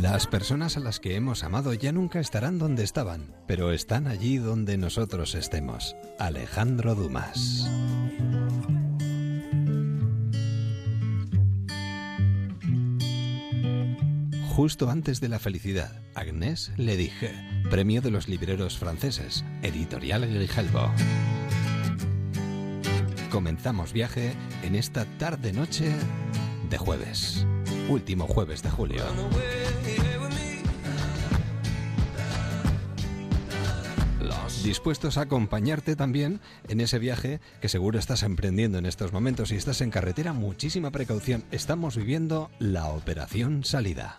Las personas a las que hemos amado ya nunca estarán donde estaban, pero están allí donde nosotros estemos. Alejandro Dumas. Justo antes de la felicidad, Agnès le dije, premio de los libreros franceses, editorial Grijalbo. Comenzamos viaje en esta tarde-noche de jueves, último jueves de julio. dispuestos a acompañarte también en ese viaje que seguro estás emprendiendo en estos momentos. Si estás en carretera, muchísima precaución. Estamos viviendo la operación salida.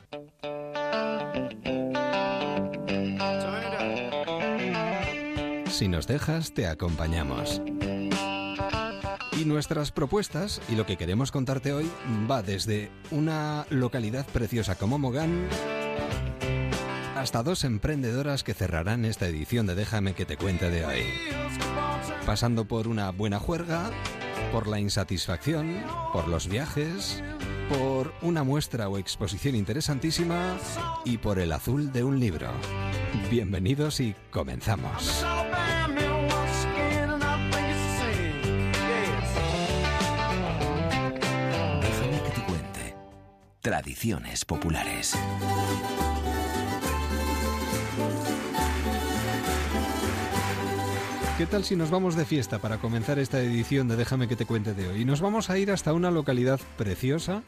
Si nos dejas, te acompañamos. Y nuestras propuestas y lo que queremos contarte hoy va desde una localidad preciosa como Mogán hasta dos emprendedoras que cerrarán esta edición de Déjame que te cuente de hoy. Pasando por una buena juerga, por la insatisfacción, por los viajes, por una muestra o exposición interesantísima y por el azul de un libro. Bienvenidos y comenzamos. Tradiciones populares. ¿Qué tal si nos vamos de fiesta para comenzar esta edición de Déjame que te cuente de hoy? Nos vamos a ir hasta una localidad preciosa,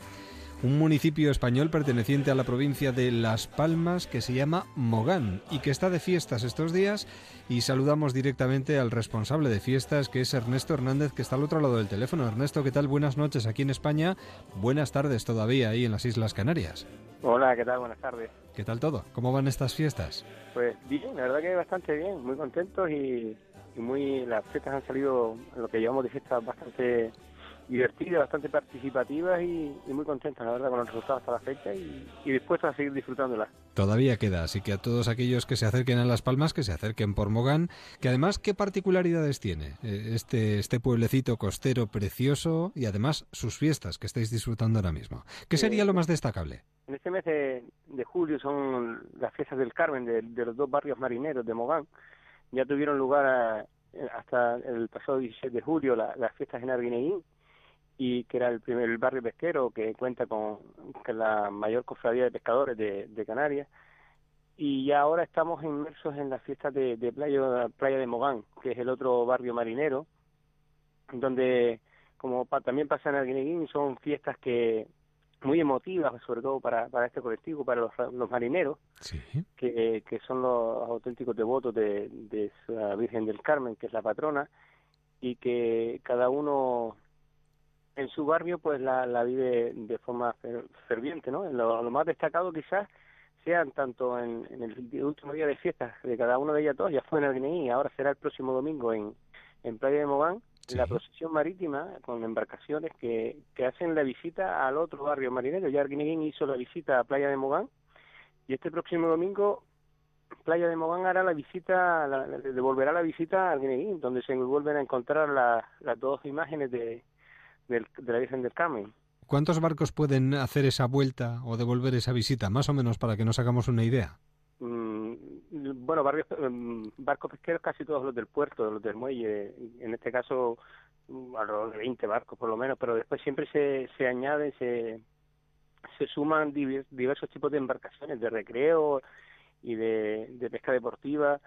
un municipio español perteneciente a la provincia de Las Palmas que se llama Mogán y que está de fiestas estos días y saludamos directamente al responsable de fiestas que es Ernesto Hernández que está al otro lado del teléfono. Ernesto, ¿qué tal? Buenas noches aquí en España, buenas tardes todavía ahí en las Islas Canarias. Hola, ¿qué tal? Buenas tardes. ¿Qué tal todo? ¿Cómo van estas fiestas? Pues bien, la verdad que bastante bien, muy contentos y y muy las fiestas han salido, lo que llevamos de fiestas, bastante divertidas, bastante participativas y, muy contentas, la verdad, con los resultados hasta la fecha y, dispuestos a seguir disfrutándolas. Todavía queda, así que a todos aquellos que se acerquen a Las Palmas, que se acerquen por Mogán, que además, ¿qué particularidades tiene eh, este, este pueblecito costero precioso y además sus fiestas que estáis disfrutando ahora mismo? ¿Qué sería lo más destacable? En este mes de, julio son las fiestas del Carmen de, de los dos barrios marineros de Mogán, ya tuvieron lugar eh, hasta el pasado 16 de julio las fiestas en Arguineguín, y que era el primer barrio pesquero que cuenta con, la mayor cofradía de pescadores de, Canarias. Y ya ahora estamos inmersos en las fiestas de, playa, playa de Mogán, que es el otro barrio marinero, donde, como también pasa en Arguineguín, son fiestas que muy emotivas, sobre todo para, para este colectivo, para los, marineros, que, que, son los auténticos devotos de, de la Virgen del Carmen, que es la patrona, y que cada uno en su barrio pues la, la vive de forma ferviente, ¿no? Lo, más destacado quizás sean tanto en, el último día de fiestas de cada uno de ellas dos, ya fue en y ahora será el próximo domingo en, en Playa de Mogán, la procesión marítima con embarcaciones que, que hacen la visita al otro barrio marinero. Ya Arguineguín hizo la visita a Playa de Mogán y este próximo domingo Playa de Mogán hará la visita, la, devolverá la visita a Arguineguín, donde se vuelven a encontrar las dos imágenes de, de, la Virgen del Carmen. ¿Cuántos barcos pueden hacer esa vuelta o devolver esa visita, más o menos, para que nos hagamos una idea? Mm, bueno, barrios, em, barcos pesqueros casi todos los del puerto, los del muelle, en este caso mm, alrededor de 20 barcos por lo menos, pero después siempre se, se añaden, se, se suman diversos tipos de embarcaciones, de recreo y de, de pesca deportiva,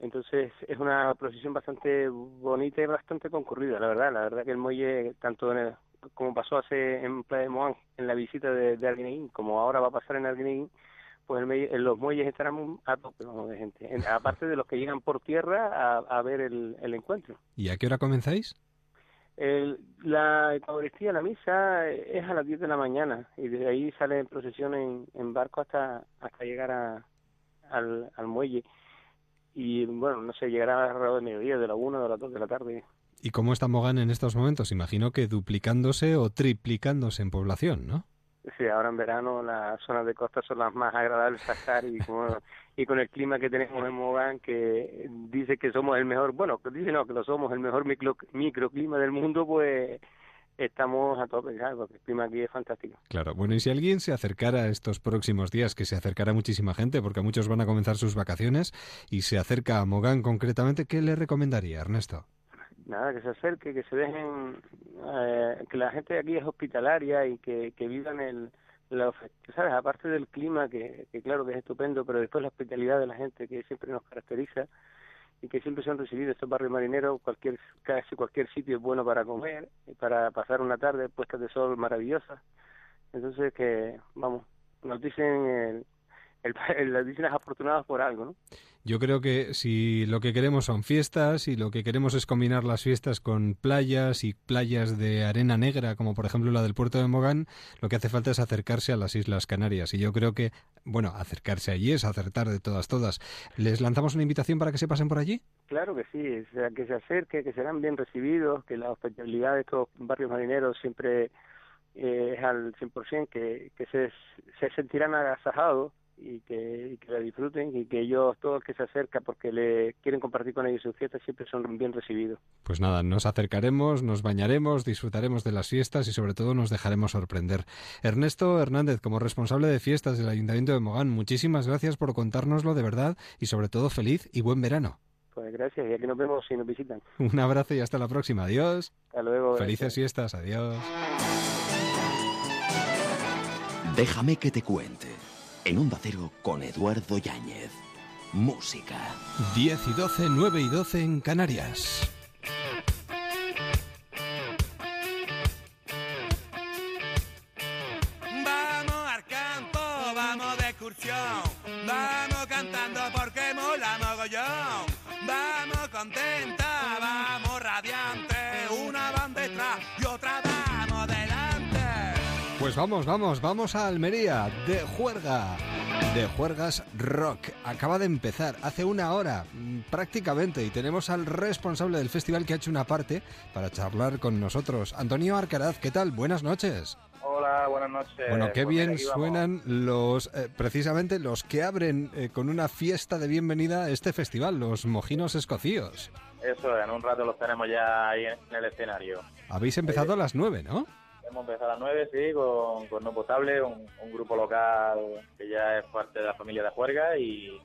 entonces es una procesión bastante bonita y bastante concurrida, la verdad, la verdad que el muelle, tanto en como pasó hace en Playa de Moán, en la visita de, de como ahora va a pasar en Arguineguín, pues en los muelles estarán a tope de gente, aparte de los que llegan por tierra a, ver el, encuentro. ¿Y a qué hora comenzáis? la Eucaristía, la misa, es a las 10 de la mañana y desde ahí sale en procesión en, barco hasta hasta llegar a, al, muelle. Y bueno, no sé, llegará alrededor de mediodía, de la 1 de las 2 de la tarde. ¿Y cómo está Mogán en estos momentos? Imagino que duplicándose o triplicándose en población, ¿no? Sí, ahora en verano las zonas de costa son las más agradables a estar y, y con el clima que tenemos en Mogán, que dice que somos el mejor, bueno, que dice no, que lo somos, el mejor micro, microclima del mundo, pues estamos a tope, claro, porque el clima aquí es fantástico. Claro, bueno, y si alguien se acercara estos próximos días, que se acercará muchísima gente, porque muchos van a comenzar sus vacaciones, y se acerca a Mogán concretamente, ¿qué le recomendaría, Ernesto? Nada, que se acerque, que se dejen, eh, que la gente de aquí es hospitalaria y que, que vivan el, la, ¿sabes? Aparte del clima, que, que claro que es estupendo, pero después la hospitalidad de la gente que siempre nos caracteriza, y que siempre se han recibido estos barrios marineros, cualquier casi cualquier sitio es bueno para comer, y para pasar una tarde puestas de sol maravillosas. Entonces que, vamos, nos dicen el, el, las dicen afortunadas por algo, ¿no? Yo creo que si lo que queremos son fiestas y lo que queremos es combinar las fiestas con playas y playas de arena negra, como por ejemplo la del puerto de Mogán, lo que hace falta es acercarse a las Islas Canarias. Y yo creo que, bueno, acercarse allí es acertar de todas, todas. ¿Les lanzamos una invitación para que se pasen por allí? Claro que sí, o sea, que se acerque, que serán bien recibidos, que la hospitalidad de estos barrios marineros siempre eh, es al 100%, que, que se, se sentirán agasajados y que, la disfruten y que ellos, todos que se acercan porque le quieren compartir con ellos su fiesta, siempre son bien recibidos. Pues nada, nos acercaremos, nos bañaremos, disfrutaremos de las fiestas y sobre todo nos dejaremos sorprender. Ernesto Hernández, como responsable de fiestas del Ayuntamiento de Mogán, muchísimas gracias por contárnoslo de verdad y sobre todo feliz y buen verano. Pues gracias y aquí nos vemos si nos visitan. Un abrazo y hasta la próxima. Adiós. Hasta luego. Felices fiestas. Adiós. Déjame que te cuente en un Cero con Eduardo Yáñez. Música. 10 y 12, 9 y 12 en Canarias. Vamos al campo, vamos de excursión. Vamos vamos, vamos, vamos a Almería, de Juerga, de Juergas Rock. Acaba de empezar, hace una hora mm, prácticamente, y tenemos al responsable del festival que ha hecho una parte para charlar con nosotros. Antonio Arcaraz, ¿qué tal? Buenas noches. Hola, buenas noches. Bueno, qué pues bien suenan los, eh, precisamente los que abren eh, con una fiesta de bienvenida a este festival, los mojinos escocíos. Eso, en un rato los tenemos ya ahí en el escenario. Habéis empezado a las nueve, ¿no? Hemos empezado a las 9, sí, con, No Potable, un, grupo local que ya es parte de la familia de Juerga y,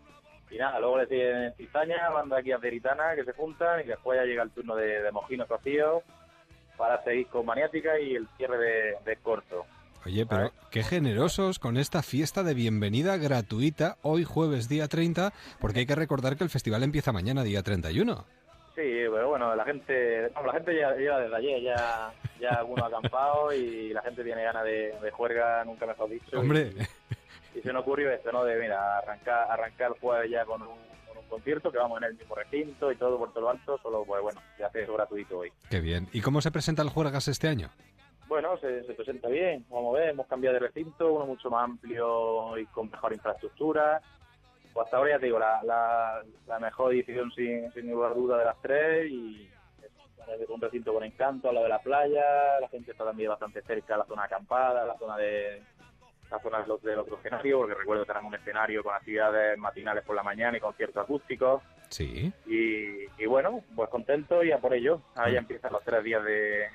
nada, luego le siguen Cizaña, banda aquí azeritana que se juntan y después ya llega el turno de, de Mojinos para seguir con Maniática y el cierre de, Corto. Oye, pero qué generosos con esta fiesta de bienvenida gratuita hoy jueves día 30, porque hay que recordar que el festival empieza mañana día 31. Sí, pero bueno, la gente, la gente ya lleva desde ayer, ya, ya alguno ha acampado y la gente tiene ganas de, de juerga, nunca mejor dicho. Hombre. Y, se nos ocurrió esto, ¿no? De, mira, arrancar, arrancar el jueves ya con un, concierto, que vamos en el mismo recinto y todo por todo lo alto, solo, pues bueno, se hace eso gratuito hoy. Qué bien. ¿Y cómo se presenta el Juergas este año? Bueno, se, se presenta bien, vamos a ver, hemos cambiado de recinto, uno mucho más amplio y con mejor infraestructura, pues hasta ahora ya te digo, la, la, mejor edición sin, sin ninguna duda de las tres y un recinto con encanto, a lo de la playa, la gente está también bastante cerca, la zona acampada, la zona de la zona del otro escenario, porque recuerdo que un escenario con actividades matinales por la mañana y conciertos acústicos. Sí. Y, bueno, pues contento y a por ello. Ahí empiezan los tres días de,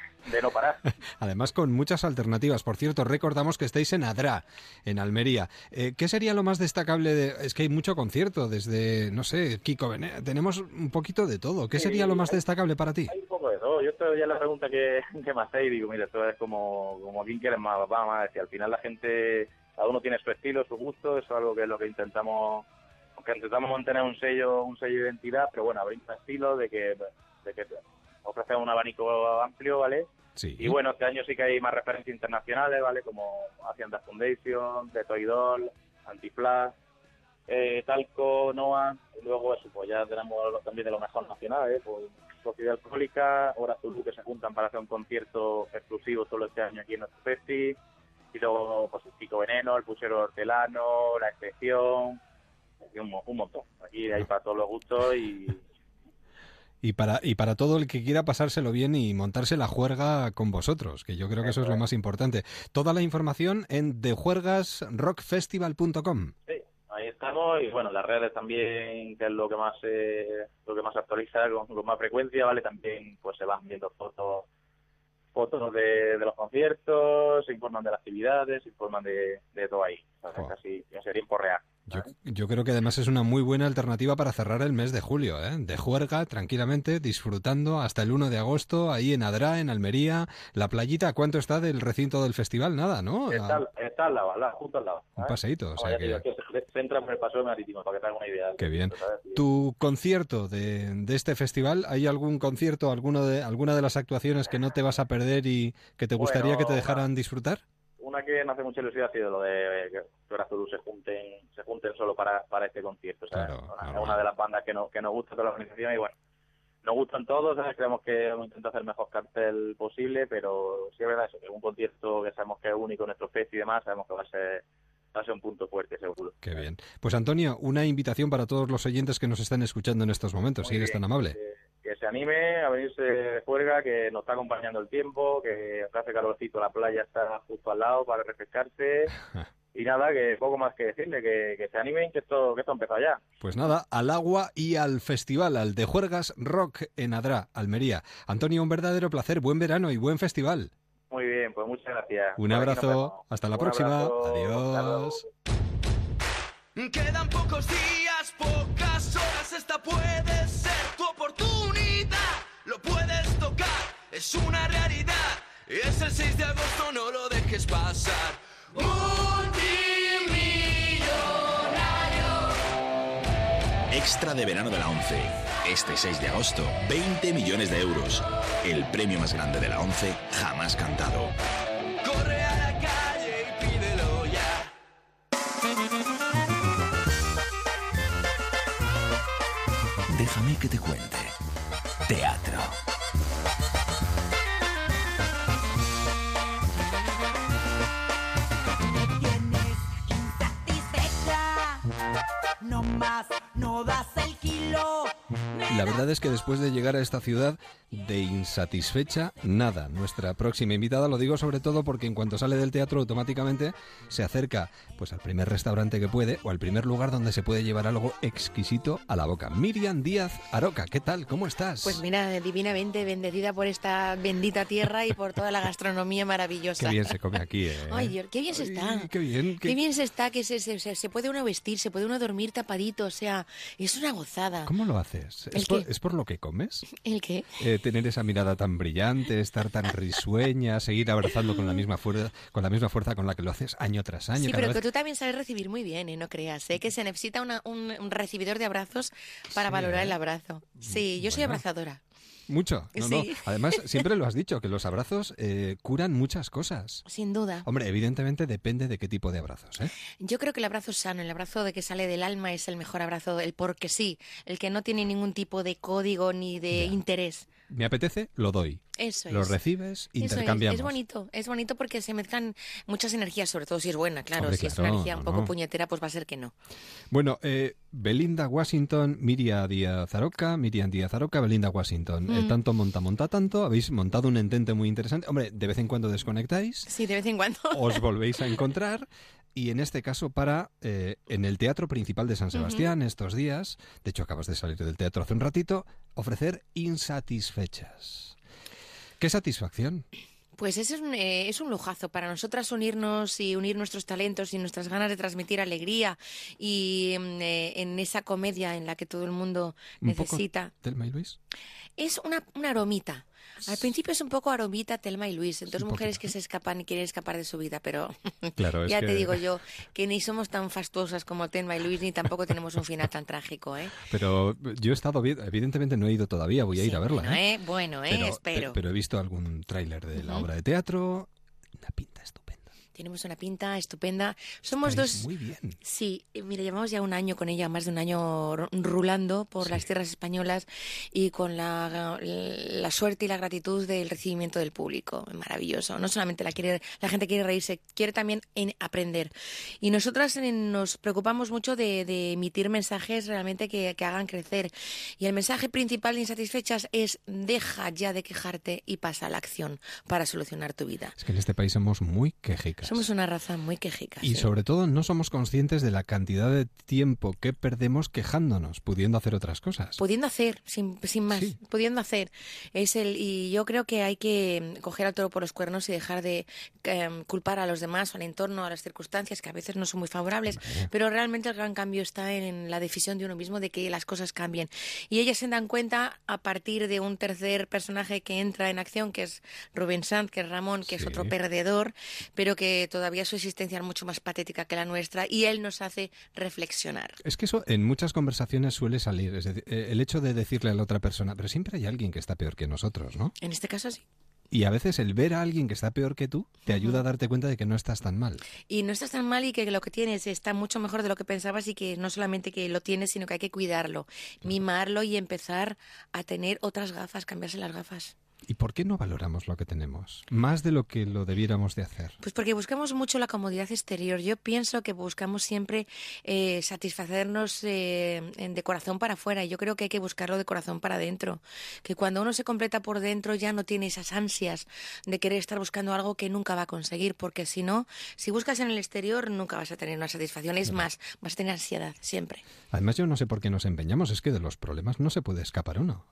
no parar. Además, con muchas alternativas. Por cierto, recordamos que estáis en Adra, en Almería. Eh, ¿Qué sería lo más destacable? De... Es que hay mucho concierto, desde, no sé, Kiko Bené. Tenemos un poquito de todo. ¿Qué sería lo más destacable para ti? Hay un poco de todo. Yo esto ya la pregunta que, que me hacéis, digo, mira, esto es como, como quién quiere más, papá, más. Si al final la gente, cada uno tiene su estilo, su gusto, eso es algo que es lo que intentamos que intentamos mantener un sello un sello de identidad, pero bueno, abrir un estilo de que, de que ofrecemos un abanico amplio, ¿vale? Sí. Y bueno, este año sí que hay más referencias internacionales, ¿vale? Como Hacienda Foundation, The Toy Doll, Antiflash, eh, Talco, NOA, y luego eso, pues ya tenemos también de lo mejor nacional, ¿eh? Pues Sociedad Alcohólica, Hora Zulu, que se juntan para hacer un concierto exclusivo solo este año aquí en nuestro festi, y luego pues el Chico Veneno, el Puchero Hortelano, La Excepción, un, montón. Aquí hay para todos los gustos y, y para, y para todo el que quiera pasárselo bien y montarse la juerga con vosotros, que yo creo que eso, es lo más importante. Toda la información en dejuergasrockfestival.com. Sí, ahí estamos y bueno, las redes también, que es lo que más lo que más actualiza con, más frecuencia, ¿vale? También pues se van viendo fotos fotos de, de los conciertos, se informan de las actividades, se informan de, de todo ahí, ¿sabes? Joder. casi en tiempo real. Yo, yo creo que además es una muy buena alternativa para cerrar el mes de julio, ¿eh? De juerga, tranquilamente, disfrutando hasta el 1 de agosto, ahí en Adra, en Almería. La playita, ¿a ¿cuánto está del recinto del festival? Nada, ¿no? Está, está al lado, al lado, justo al lado. un paseíto, o sea que... digo, se el paseo marítimo, para que te una idea. Qué bien. ¿sabes? Y- ¿Tu concierto de, de este festival, hay algún concierto, alguno de, alguna de las actuaciones que no te vas a perder y que te gustaría Bueno, que te dejaran disfrutar? Que me hace mucha ilusión ha sido lo de que Flor Azul se junten, se junten solo para, para este concierto. ¿sabes? Claro, Una- normal. es una de las bandas que, no, que nos gusta toda la organización y bueno, nos gustan todos, ¿sabes? creemos que vamos a intentar hacer el mejor cartel posible, pero sí es verdad eso, que un concierto que sabemos que es único en nuestro fest y demás, sabemos que va a ser, va a ser un punto fuerte, seguro. Qué bien. Pues Antonio, una invitación para todos los oyentes que nos están escuchando en estos momentos, Muy si eres bien, tan amable. Que, que se anime a venirse de juerga, que nos está acompañando el tiempo, que hace calorcito, la playa está justo al lado para refrescarse. Y nada, que poco más que decirle, que, que se animen, que esto, que esto ha empezado ya. Pues nada, al agua y al festival, al de Juergas Rock en Adra, Almería. Antonio, un verdadero placer, buen verano y buen festival. Muy bien, pues muchas gracias. Un abrazo, hasta la Un próxima, abrazo, adiós. Quedan pocos días, pocas horas, esta puede ser oportunidad. Lo puedes tocar, es una realidad. Es el 6 de agosto, no lo dejes pasar. Extra de verano de la 11. Este 6 de agosto, 20 millones de euros. El premio más grande de la 11 jamás cantado. Corre a la calle y pídelo ya. Déjame que te cuente. Teatro. tienes insatisfecha. No más, no das el. La verdad es que después de llegar a esta ciudad de insatisfecha, nada. Nuestra próxima invitada lo digo sobre todo porque en cuanto sale del teatro automáticamente se acerca pues al primer restaurante que puede o al primer lugar donde se puede llevar algo exquisito a la boca. Miriam Díaz Aroca, ¿qué tal? ¿Cómo estás? Pues mira, divinamente bendecida por esta bendita tierra y por toda la gastronomía maravillosa. Qué bien se come aquí, ¿eh? Ay, Dios, qué bien se está. Ay, qué bien. Qué bien se está, que se, se- se puede uno vestir, se puede uno dormir tapadito, o sea, es una gozada. ¿Cómo lo haces? ¿El ¿Es por, qué? es por lo que comes? ¿El qué? Eh, tener esa mirada tan brillante, estar tan risueña, seguir abrazando con la misma fuerza, con la misma fuerza con la que lo haces año tras año. Sí, pero vez- que tú también sabes recibir muy bien, ¿eh? No creas, ¿eh? Que se necesita una- un, un recibidor de abrazos para Sí, valorar ¿eh? el abrazo. Sí, yo soy abrazadora. Mucho. No, no. Además, siempre lo has dicho, que los abrazos eh, curan muchas cosas. Sin duda. Hombre, evidentemente depende de qué tipo de abrazos, ¿eh? Yo creo que el abrazo sano, el abrazo de que sale del alma es el mejor abrazo, el porque sí, el que no tiene ningún tipo de código ni de interés. Me apetece, lo doy. Eso Lo es. recibes, Eso es, intercambiamos. es bonito, es bonito porque se mezclan muchas energías, sobre todo si es buena, claro. Hombre, si es una energía no, un poco no. puñetera, pues va a ser que no. Bueno, eh, Belinda Washington, Miriam Díaz Aroca, Miriam Díaz Aroca, Belinda Washington. Eh, Mm. tanto monta, monta tanto. Habéis montado un entente muy interesante. Hombre, de vez en cuando desconectáis. Sí, de vez en cuando. os volvéis a encontrar y en este caso para eh, en el Teatro Principal de San Sebastián estos días, de hecho acabas de salir del teatro hace un ratito, ofrecer insatisfechas. ¿Qué satisfacción? Pues es un, eh, es un lujazo para nosotras unirnos y unir nuestros talentos y nuestras ganas de transmitir alegría y mm, eh, en esa comedia en la que todo el mundo necesita. Telma y Luis. Es una, una aromita. Al principio es un poco aromita Telma y Luis, dos un mujeres que se escapan y quieren escapar de su vida, pero Claro, ya que- te digo yo que ni somos tan fastuosas como Telma y Luis ni tampoco tenemos un final tan trágico, ¿eh? Pero yo he estado evidentemente no he ido todavía, voy a ir a verla. Bueno, ¿eh? ¿eh? Bueno, ¿eh? Pero, Espero. pe- pero he visto algún tráiler de la obra de teatro, una pinta. Tenemos una pinta estupenda. Somos Estáis dos... muy bien. Sí, eh, mira, llevamos ya un año con ella, más de un año ru- rulando por Sí. las tierras españolas y con la, la suerte y la gratitud del recibimiento del público. Maravilloso. No solamente la, quiere, la gente quiere reírse, quiere también en aprender. Y nosotras nos preocupamos mucho de, de emitir mensajes realmente que, que hagan crecer. Y el mensaje principal de Insatisfechas es deja ya de quejarte y pasa a la acción para solucionar tu vida. Es que en este país somos muy quejicas. Somos una raza muy quejica. Y sí. sobre todo no somos conscientes de la cantidad de tiempo que perdemos quejándonos, pudiendo hacer otras cosas. Pudiendo hacer, sin, sin más, Sí. pudiendo hacer. Es el, y yo creo que hay que mm, coger al toro por los cuernos y dejar de em, culpar a los demás, al entorno, a las circunstancias, que a veces no son muy favorables, pero realmente el gran cambio está en la decisión de uno mismo de que las cosas cambien. Y ellas se dan cuenta a partir de un tercer personaje que entra en acción, que es Rubén Sanz, que es Ramón, que es otro perdedor, pero que todavía su existencia es mucho más patética que la nuestra, y él nos hace reflexionar. Es que eso en muchas conversaciones suele salir, es decir, eh, el hecho de decirle a la otra persona, pero siempre hay alguien que está peor que nosotros, ¿no? En este caso sí. Y a veces el ver a alguien que está peor que tú te ayuda a darte cuenta de que no estás tan mal. Y no estás tan mal y que lo que tienes está mucho mejor de lo que pensabas y que no solamente que lo tienes, sino que hay que cuidarlo, mimarlo y empezar a tener otras gafas, cambiarse las gafas. ¿Y por qué no valoramos lo que tenemos? Más de lo que lo debiéramos de hacer. Pues porque buscamos mucho la comodidad exterior. Yo pienso que buscamos siempre eh, satisfacernos eh, de corazón para afuera. Yo creo que hay que buscarlo de corazón para adentro. Que cuando uno se completa por dentro ya no tiene esas ansias de querer estar buscando algo que nunca va a conseguir. Porque si no, si buscas en el exterior nunca vas a tener una satisfacción. Es más, vas a tener ansiedad siempre. Además, yo no sé por qué nos empeñamos, es que de los problemas no se puede escapar uno.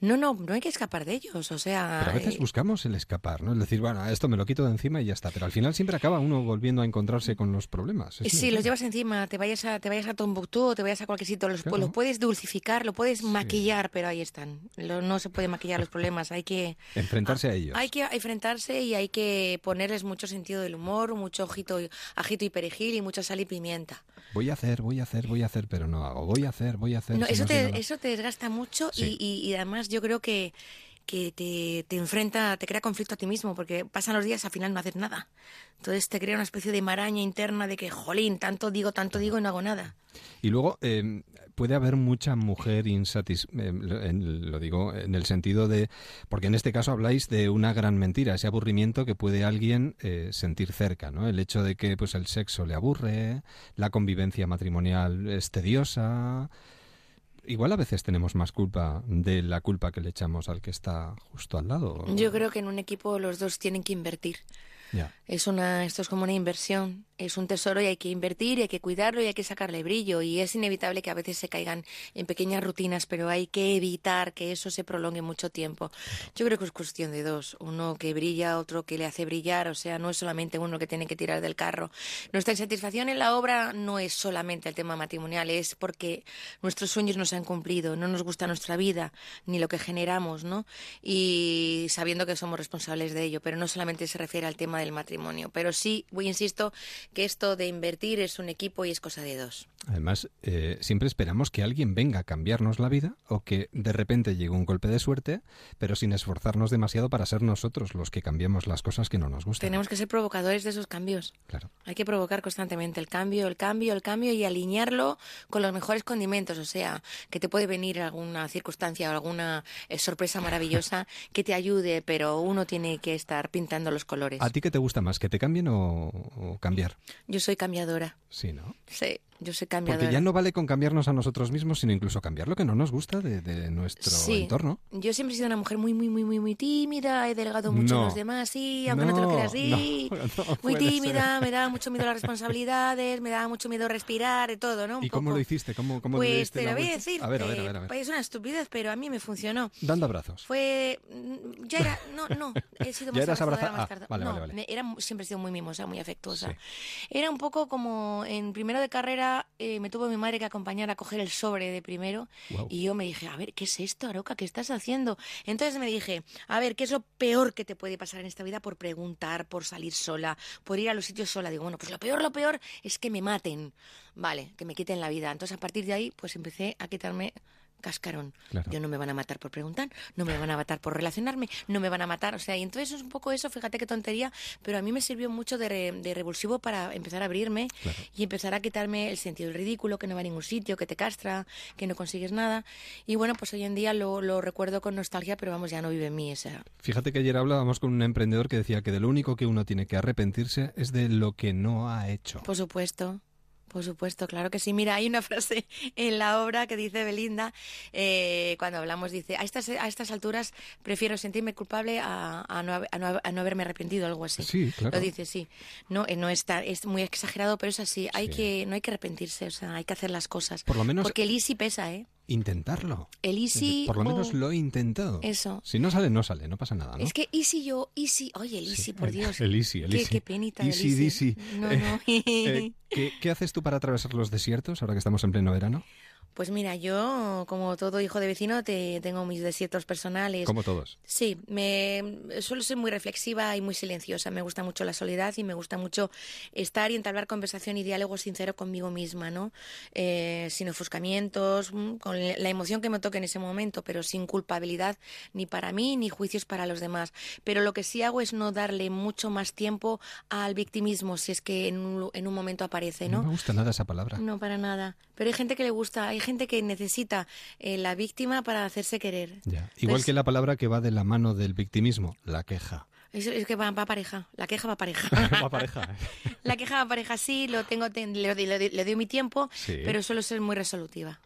No, no, no hay que escapar de ellos. O sea, Pero a veces eh, buscamos el escapar, ¿no? Es decir, bueno, esto me lo quito de encima y ya está. Pero al final siempre acaba uno volviendo a encontrarse con los problemas. Es Sí, muy los llevas encima, te vayas a, te vayas a Tombuctú o te vayas a cualquier sitio, los, Claro. lo puedes dulcificar, lo puedes maquillar, pero ahí están. Lo- no se puede maquillar los problemas, hay que Enfrentarse a ellos. hay que enfrentarse y hay que ponerles mucho sentido del humor, mucho ojito, ajito y perejil y mucha sal y pimienta. Voy a hacer, voy a hacer, voy a hacer, pero no hago. Voy a hacer, voy a hacer. No, si eso, no te, eso te desgasta mucho Sí. y, y- y además yo creo que, que te, te enfrenta, te crea conflicto a ti mismo, porque pasan los días al final no haces nada. Entonces te crea una especie de maraña interna de que, jolín, tanto digo, tanto digo y no hago nada. Y luego eh, puede haber mucha mujer insatisfecha, lo digo en el sentido de, porque en este caso habláis de una gran mentira, ese aburrimiento que puede alguien eh, sentir cerca, ¿no? El hecho de que pues el sexo le aburre, la convivencia matrimonial es tediosa. Igual a veces tenemos más culpa de la culpa que le echamos al que está justo al lado. Yo creo que en un equipo los dos tienen que invertir. Ya. Es una, esto es como una inversión, es un tesoro y hay que invertir y hay que cuidarlo y hay que sacarle brillo y es inevitable que a veces se caigan en pequeñas rutinas, pero hay que evitar que eso se prolongue mucho tiempo. Yo creo que es cuestión de dos, uno que brilla, otro que le hace brillar, o sea, no es solamente uno que tiene que tirar del carro. Nuestra insatisfacción en la obra no es solamente el tema matrimonial, es porque nuestros sueños no se han cumplido, no nos gusta nuestra vida ni lo que generamos, ¿no? Y sabiendo que somos responsables de ello, pero no solamente se refiere al tema del matrimonio, pero sí, voy insisto, que esto de invertir es un equipo y es cosa de dos. Además, eh, siempre esperamos que alguien venga a cambiarnos la vida o que de repente llegue un golpe de suerte, pero sin esforzarnos demasiado para ser nosotros los que cambiemos las cosas que no nos gustan. Tenemos que ser provocadores de esos cambios. Claro. Hay que provocar constantemente el cambio, el cambio, el cambio y alinearlo con los mejores condimentos. O sea, que te puede venir alguna circunstancia o alguna eh, sorpresa maravillosa que te ayude, pero uno tiene que estar pintando los colores. ¿A ti qué te gusta más, que te cambien o, o cambiar? Yo soy cambiadora. Sí, ¿no? Sí, yo soy cambiadora. Porque ya no vale con cambiarnos a nosotros mismos, sino incluso cambiar lo que no nos gusta de, de nuestro Sí. entorno. Yo siempre he sido una mujer muy, muy, muy, muy, muy tímida, he delegado mucho No. a los demás, sí, aunque no, te lo creas, sí. no, muy tímida, ser. me daba mucho miedo las responsabilidades, me daba mucho miedo respirar, de todo, ¿no? Un ¿Y cómo lo hiciste? ¿Cómo, cómo Pues te lo voy a decir. A ver, a ver, a ver. a ver. Es una estupidez, pero a mí me funcionó. Dando abrazos. Fue. Ya era. No, no. He sido Ya más eras abrazadora, abraza- más ah, vale, no, vale, vale. era, siempre he sido muy mimosa, muy afectuosa. Sí. Era un poco como en primero de carrera eh, me tuvo mi madre que acompañar a coger el sobre de primero y yo me dije, a ver, ¿qué es esto, Aroca? ¿Qué estás haciendo? Entonces me dije, a ver, ¿qué es lo peor que te puede pasar en esta vida por preguntar, por salir sola, por ir a los sitios sola? Digo, bueno, pues lo peor, lo peor es que me maten, vale, que me quiten la vida. Entonces a partir de ahí, pues empecé a quitarme cascarón. Claro. Yo no me van a matar por preguntar, no me van a matar por relacionarme, no me van a matar, o sea, y entonces es un poco eso, fíjate qué tontería, pero a mí me sirvió mucho de, re- de revulsivo para empezar a abrirme Claro. y empezar a quitarme el sentido del ridículo, que no va a ningún sitio, que te castra, que no consigues nada. Y bueno, pues hoy en día lo, lo recuerdo con nostalgia, pero vamos, ya no vive en mí esa. Fíjate que ayer hablábamos con un emprendedor que decía que de lo único que uno tiene que arrepentirse es de lo que no ha hecho. Por supuesto. Por supuesto, claro que sí. Mira, hay una frase en la obra que dice Belinda, eh, cuando hablamos, dice, a estas, a estas alturas prefiero sentirme culpable a, a no, a no- a no haberme arrepentido, algo así. Sí, claro. Lo dice, sí. No, eh, no está, es muy exagerado, pero es así. Hay Sí. que, no hay que arrepentirse, o sea, hay que hacer las cosas. Por lo menos- Porque el easy pesa, ¿eh? Intentarlo. El easy... Por lo menos oh, lo he intentado. Eso. Si no sale, no sale, no pasa nada, ¿no? Es que easy yo, easy, oye, el easy, por Dios. El easy, el qué, easy. qué penita. el Easy, easy. No, Eh, no. eh, ¿qué, qué haces tú para atravesar los desiertos ahora que estamos en pleno verano? Pues mira, yo, como todo hijo de vecino, te, tengo mis desiertos personales. Como todos. Sí, me suelo ser muy reflexiva y muy silenciosa. Me gusta mucho la soledad y me gusta mucho estar y entablar conversación y diálogo sincero conmigo misma, ¿no? Eh, sin ofuscamientos, mm, con la emoción que me toque en ese momento, pero sin culpabilidad ni para mí ni juicios para los demás. Pero lo que sí hago es no darle mucho más tiempo al victimismo si es que en un, en un momento aparece, No ¿no? me gusta nada esa palabra. No, para nada. Pero hay gente que le gusta, hay gente que necesita eh, la víctima para hacerse querer. Ya. Igual Entonces- que la palabra que va de la mano del victimismo, la queja. Es, es que va, va pareja, la queja va pareja. Va pareja. la queja va pareja, sí, lo tengo, te- le, le- le- le doy mi tiempo, Sí. pero suelo ser muy resolutiva.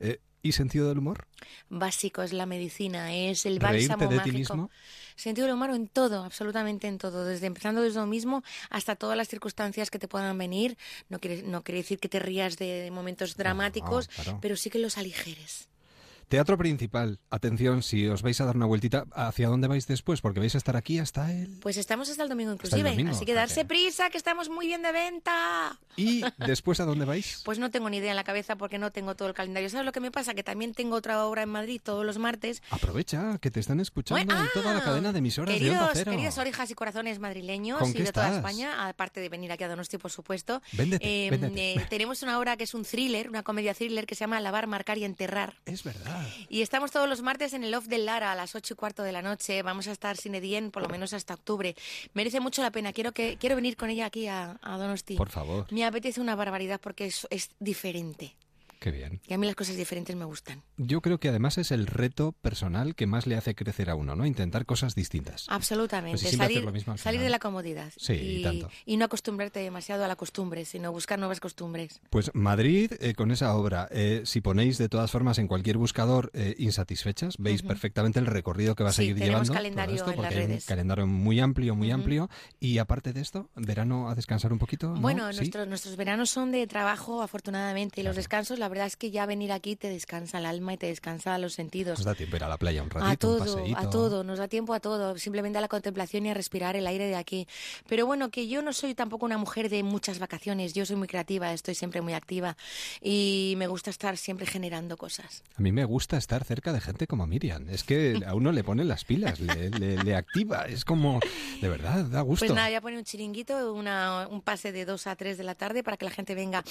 Eh, ¿Y sentido del humor? Básico es la medicina, es el ¿Reírte bálsamo de ti mágico. mismo? Sentido del humor en todo, absolutamente en todo, desde empezando desde lo mismo hasta todas las circunstancias que te puedan venir. No quiere, no quiere decir que te rías de momentos dramáticos, claro. pero sí que los aligeres. Teatro principal. Atención, si os vais a dar una vueltita, ¿hacia dónde vais después? Porque vais a estar aquí hasta el... Pues estamos hasta el domingo el inclusive, domingo, así que darse prisa, que estamos muy bien de venta. ¿Y después a dónde vais? Pues no tengo ni idea en la cabeza porque no tengo todo el calendario. ¿Sabes lo que me pasa? Que también tengo otra obra en Madrid todos los martes. Aprovecha, que te están escuchando Bueno, en toda la cadena de emisoras de queridos, Onda Cero. queridas orejas y corazones madrileños ¿Con y de toda? España, aparte de venir aquí a Donosti, por supuesto. Véndete, eh, véndete. eh, tenemos una obra que es un thriller, una comedia thriller que se llama Lavar, Marcar y Enterrar. Es verdad. Y estamos todos los martes en el Off del Lara a las ocho y cuarto de la noche. Vamos a estar sin Edien por lo menos hasta octubre. Merece mucho la pena. Quiero que quiero venir con ella aquí a, a Donosti. Por favor. Me apetece una barbaridad porque es, es diferente. Qué bien. Y a mí las cosas diferentes me gustan. Yo creo que además es el reto personal que más le hace crecer a uno, ¿no? Intentar cosas distintas. Absolutamente. Pues salir lo mismo al salir de la comodidad. Sí, y tanto. y no acostumbrarte demasiado a la costumbre, sino buscar nuevas costumbres. Pues Madrid, eh, con esa obra, eh, si ponéis de todas formas en cualquier buscador eh, insatisfechas, veis perfectamente el recorrido que va a Sí, seguir tenemos llevando. calendario esto, en las hay un redes. calendario muy amplio, muy amplio. Y aparte de esto, verano a descansar un poquito. ¿no? Bueno, ¿Sí? nuestros, nuestros veranos son de trabajo, afortunadamente, y los descansos, la verdad es que ya venir aquí te descansa el alma y te descansa los sentidos. Os da tiempo ir a la playa un ratito, A un todo, paseíto. a todo, nos da tiempo a todo, simplemente a la contemplación y a respirar el aire de aquí. Pero bueno, que yo no soy tampoco una mujer de muchas vacaciones, yo soy muy creativa, estoy siempre muy activa y me gusta estar siempre generando cosas. A mí me gusta estar cerca de gente como Miriam. Es que a uno le pone las pilas, le, le- le activa. Es como, de verdad, da gusto. Pues nada, voy a poner un chiringuito, una, un pase de 2 a 3 de la tarde para que la gente venga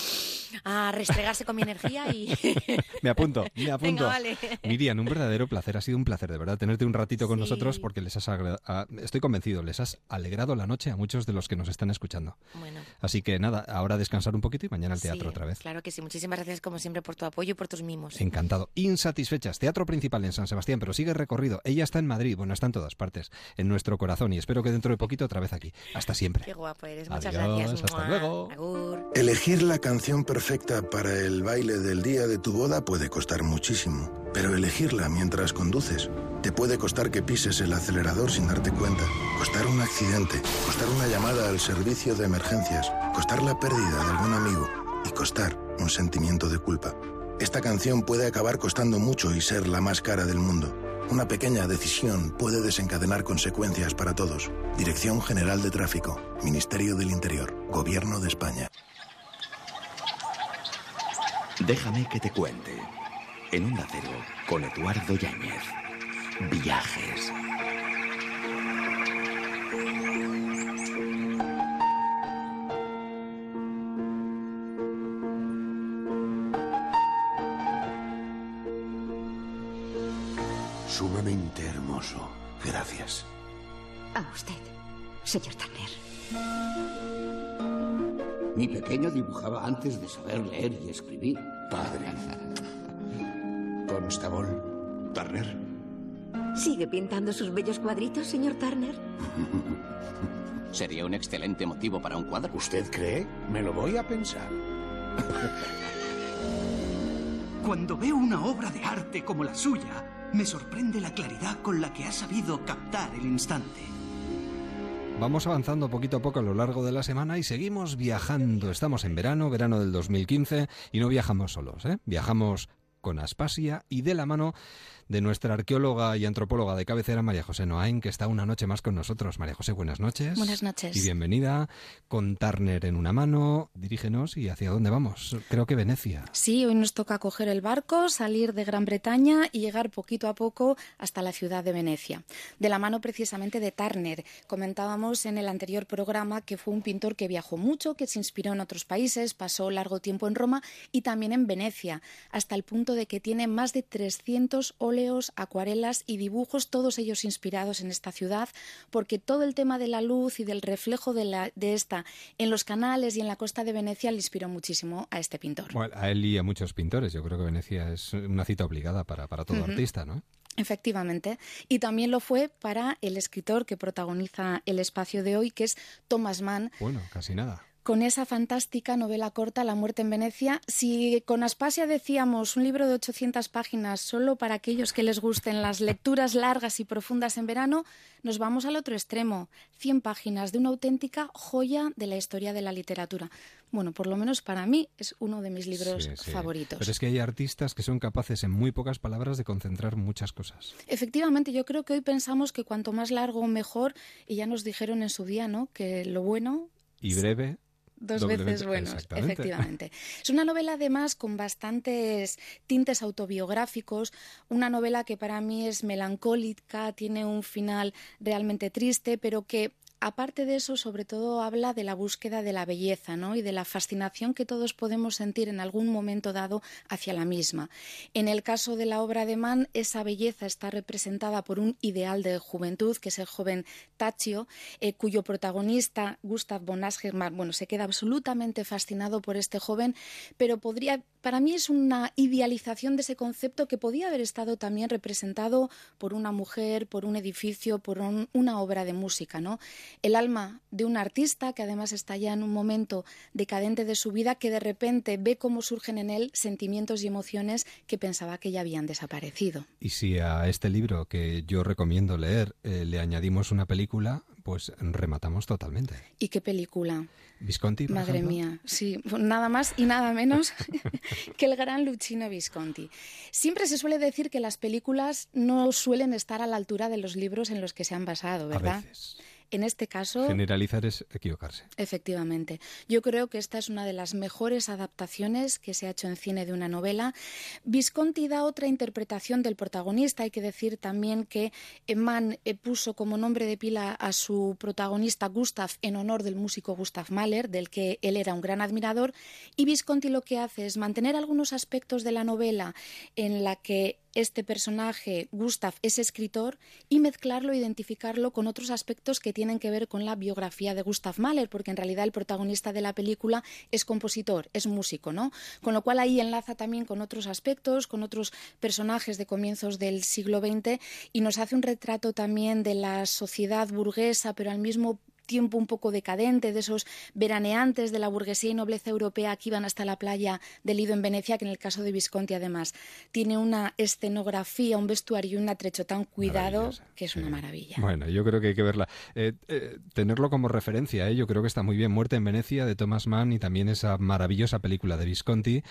a restregarse con mi energía y... Me apunto, me apunto. Venga, vale. Miriam, un verdadero placer. Ha sido un placer, de verdad, tenerte un ratito con Sí. nosotros porque les has agra- a- estoy convencido, les has alegrado la noche a muchos de los que nos están escuchando. Bueno, Así que nada, ahora descansar un poquito y mañana al teatro sí, otra vez. Claro que sí, muchísimas gracias como siempre por tu apoyo y por tus mimos. Encantado. Insatisfechas. Teatro principal en San Sebastián, pero sigue recorrido. Ella está en Madrid, bueno, está en todas partes, en nuestro corazón y espero que dentro de poquito otra vez aquí. Hasta siempre. Qué guapo eres, muchas Adiós, gracias. hasta Mua. luego. Agur. Elegir la canción perfecta para el baile del día de tu boda puede costar muchísimo, pero elegirla mientras conduces te puede costar que pises el acelerador sin darte cuenta, costar un accidente, costar una llamada al servicio de emergencias, costar la pérdida de algún amigo y costar un sentimiento de culpa. Esta canción puede acabar costando mucho y ser la más cara del mundo. Una pequeña decisión puede desencadenar consecuencias para todos. Dirección General de Tráfico, Ministerio del Interior, Gobierno de España. Déjame que te cuente. En un Cero, con Eduardo Yáñez. Viajes. Sumamente hermoso. Gracias. A usted, señor Turner. Mi pequeño dibujaba antes de saber leer y escribir. Padre. Constable. Turner. ¿Sigue pintando sus bellos cuadritos, señor Turner? Sería un excelente motivo para un cuadro. ¿Usted cree? Me lo voy a pensar. Cuando veo una obra de arte como la suya, me sorprende la claridad con la que ha sabido captar el instante. Vamos avanzando poquito a poco a lo largo de la semana y seguimos viajando. Estamos en verano, verano del 2015, y no viajamos solos, ¿eh? Viajamos con Aspasia y de la mano de nuestra arqueóloga y antropóloga de cabecera, María José Noain, que está una noche más con nosotros. María José, buenas noches. Buenas noches. Y bienvenida. Con Turner en una mano, dirígenos y hacia dónde vamos. Creo que Venecia. Sí, hoy nos toca coger el barco, salir de Gran Bretaña y llegar poquito a poco hasta la ciudad de Venecia. De la mano precisamente de Turner. Comentábamos en el anterior programa que fue un pintor que viajó mucho, que se inspiró en otros países, pasó largo tiempo en Roma y también en Venecia, hasta el punto de que tiene más de 300 óleos acuarelas y dibujos, todos ellos inspirados en esta ciudad, porque todo el tema de la luz y del reflejo de, la, de esta en los canales y en la costa de Venecia le inspiró muchísimo a este pintor. Bueno, a él y a muchos pintores. Yo creo que Venecia es una cita obligada para, para todo artista, ¿no? Efectivamente. Y también lo fue para el escritor que protagoniza el espacio de hoy, que es Thomas Mann, Bueno, casi nada. Con esa fantástica novela corta La muerte en Venecia. Si con Aspasia decíamos un libro de 800 páginas solo para aquellos que les gusten las lecturas largas y profundas en verano, nos vamos al otro extremo. 100 páginas de una auténtica joya de la historia de la literatura. Bueno, por lo menos para mí es uno de mis libros Sí, sí. favoritos. Pero es que hay artistas que son capaces en muy pocas palabras de concentrar muchas cosas. Efectivamente, yo creo que hoy pensamos que cuanto más largo mejor, y ya nos dijeron en su día, ¿no? Que lo bueno Y breve. Dos veces buenos, efectivamente. Es una novela además con bastantes tintes autobiográficos, una novela que para mí es melancólica, tiene un final realmente triste, pero que aparte de eso, sobre todo habla de la búsqueda de la belleza ¿no? y de la fascinación que todos podemos sentir en algún momento dado hacia la misma. En el caso de la obra de Mann, esa belleza está representada por un ideal de juventud, que es el joven Taccio, eh, cuyo protagonista, Gustav von Aschermann, bueno, se queda absolutamente fascinado por este joven, pero podría, para mí es una idealización de ese concepto que podía haber estado también representado por una mujer, por un edificio, por un- una obra de música, ¿no? El alma de un artista que además está ya en un momento decadente de su vida, que de repente ve cómo surgen en él sentimientos y emociones que pensaba que ya habían desaparecido. Y si a este libro que yo recomiendo leer eh, le añadimos una película, pues rematamos totalmente. ¿Y qué película? Visconti, por Madre ejemplo. mía, sí, nada más y nada menos que el gran Luchino Visconti. Siempre se suele decir que las películas no suelen estar a la altura de los libros en los que se han basado, A ¿verdad? veces. En este caso, Generalizar es equivocarse. Efectivamente. Yo creo que esta es una de las mejores adaptaciones que se ha hecho en cine de una novela. Visconti da otra interpretación del protagonista. Hay que decir también que Mann eh, puso como nombre de pila a su protagonista Gustav en honor del músico Gustav Mahler, del que él era un gran admirador. Y Visconti lo que hace es mantener algunos aspectos de la novela en la que este personaje, Gustav, es escritor y mezclarlo, identificarlo con otros aspectos que tienen que ver con la biografía de Gustav Mahler, porque en realidad el protagonista de la película es compositor, es músico, ¿no? Con lo cual ahí enlaza también con otros aspectos, con otros personajes de comienzos del siglo XX y nos hace un retrato también de la sociedad burguesa, pero al mismo tiempo un poco decadente, de esos veraneantes de la burguesía y nobleza europea que iban hasta la playa del Lido en Venecia, que en el caso de Visconti además tiene una escenografía, un vestuario y un atrecho tan cuidado que es una maravilla. Bueno, yo creo que hay que verla. Eh, eh, tenerlo como referencia, ¿eh? yo creo que está muy bien. Muerte en Venecia de Thomas Mann y también esa maravillosa película de Visconti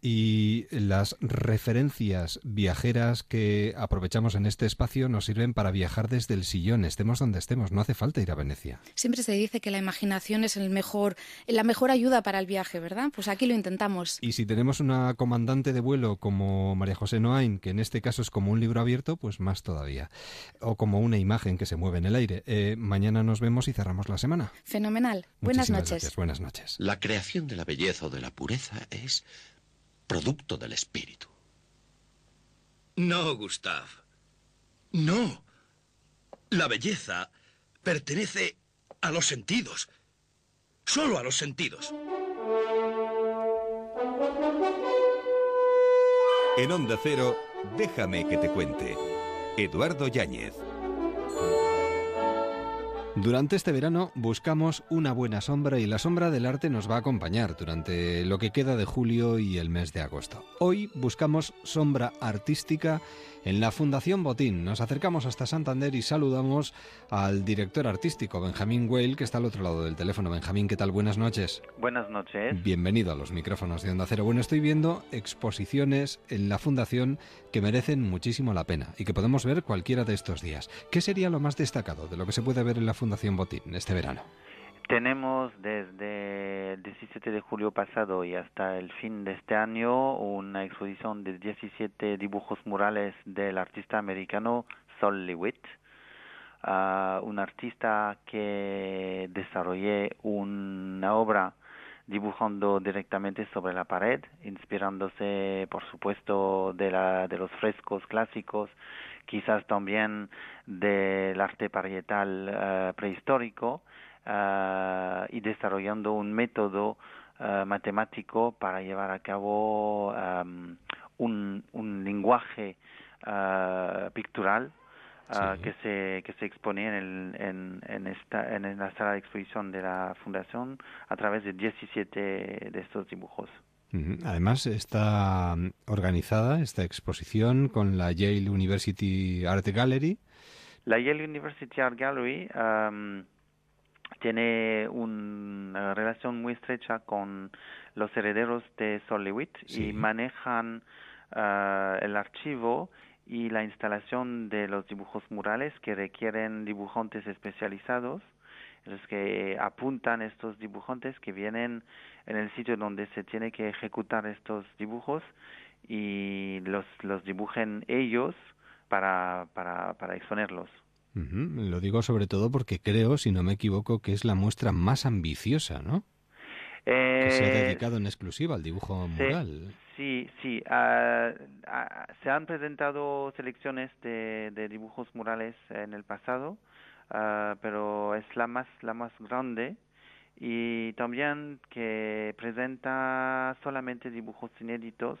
y las referencias viajeras que aprovechamos en este espacio nos sirven para viajar desde el sillón, estemos donde estemos. No hace falta ir a Venecia. Siempre se dice que la imaginación es el mejor, la mejor ayuda para el viaje, ¿verdad? Pues aquí lo intentamos. Y si tenemos una comandante de vuelo como María José Noain, que en este caso es como un libro abierto, pues más todavía. O como una imagen que se mueve en el aire. Eh, mañana nos vemos y cerramos la semana. Fenomenal. Buenas noches. gracias. Buenas noches. La creación de la belleza o de la pureza es producto del espíritu. No, Gustav. No. La belleza pertenece a los sentidos. Solo a los sentidos. En Onda Cero, déjame que te cuente. Eduardo Yáñez. Durante este verano buscamos una buena sombra y la sombra del arte nos va a acompañar durante lo que queda de julio y el mes de agosto. Hoy buscamos sombra artística en la Fundación Botín. Nos acercamos hasta Santander y saludamos al director artístico, Benjamín Weil, que está al otro lado del teléfono. Benjamín, ¿qué tal? Buenas noches. Buenas noches. Bienvenido a los micrófonos de Onda Cero. Bueno, estoy viendo exposiciones en la Fundación que merecen muchísimo la pena y que podemos ver cualquiera de estos días. ¿Qué sería lo más destacado de lo que se puede ver en la Fundación Botín este verano? Tenemos desde el 17 de julio pasado y hasta el fin de este año una exposición de 17 dibujos murales del artista americano Sol Lewitt, uh, un artista que desarrolló una obra dibujando directamente sobre la pared, inspirándose, por supuesto, de, la, de los frescos clásicos, quizás también del arte parietal uh, prehistórico, uh, y desarrollando un método uh, matemático para llevar a cabo um, un, un, lenguaje uh, pictural sí. que se que se expone en, el, en, en, esta en la sala de exposición de la fundación a través de 17 de estos dibujos. Además está organizada esta exposición con la Yale University Art Gallery. La Yale University Art Gallery um, tiene una relación muy estrecha con los herederos de Sol Lewitt sí. y manejan uh, el archivo y la instalación de los dibujos murales que requieren dibujantes especializados, los que apuntan estos dibujantes que vienen en el sitio donde se tiene que ejecutar estos dibujos y los, los dibujen ellos para, para, para exponerlos. Uh -huh. Lo digo sobre todo porque creo, si no me equivoco, que es la muestra más ambiciosa, ¿no? Eh, que se ha dedicado en exclusiva al dibujo mural. Sí, sí. Uh, uh, se han presentado selecciones de, de, dibujos murales en el pasado, uh, pero es la más, la más grande y también que presenta solamente dibujos inéditos.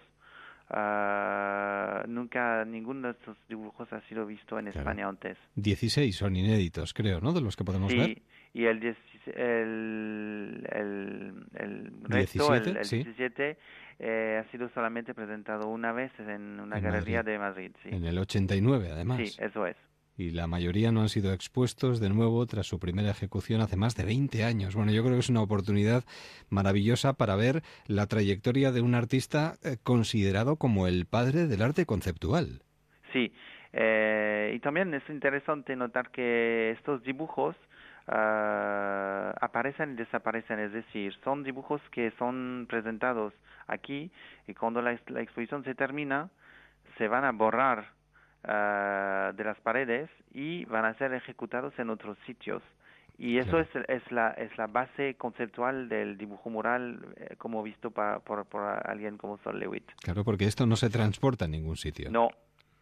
Uh, nunca ninguno de estos dibujos ha sido visto en claro. España antes. 16 son inéditos, creo, ¿no? De los que podemos sí, ver. y el, el, el, el resto, 17, el, el sí. 17, eh, ha sido solamente presentado una vez en una en galería Madrid. de Madrid. Sí. En el 89, además. Sí, eso es. Y la mayoría no han sido expuestos de nuevo tras su primera ejecución hace más de 20 años. Bueno, yo creo que es una oportunidad maravillosa para ver la trayectoria de un artista eh, considerado como el padre del arte conceptual. Sí, eh, y también es interesante notar que estos dibujos uh, aparecen y desaparecen, es decir, son dibujos que son presentados aquí y cuando la, la exposición se termina se van a borrar uh, de las paredes y van a ser ejecutados en otros sitios. Y eso claro. es, es, la, es la base conceptual del dibujo mural eh, como visto pa, por, por alguien como Sol Lewitt. Claro, porque esto no se transporta a ningún sitio. No,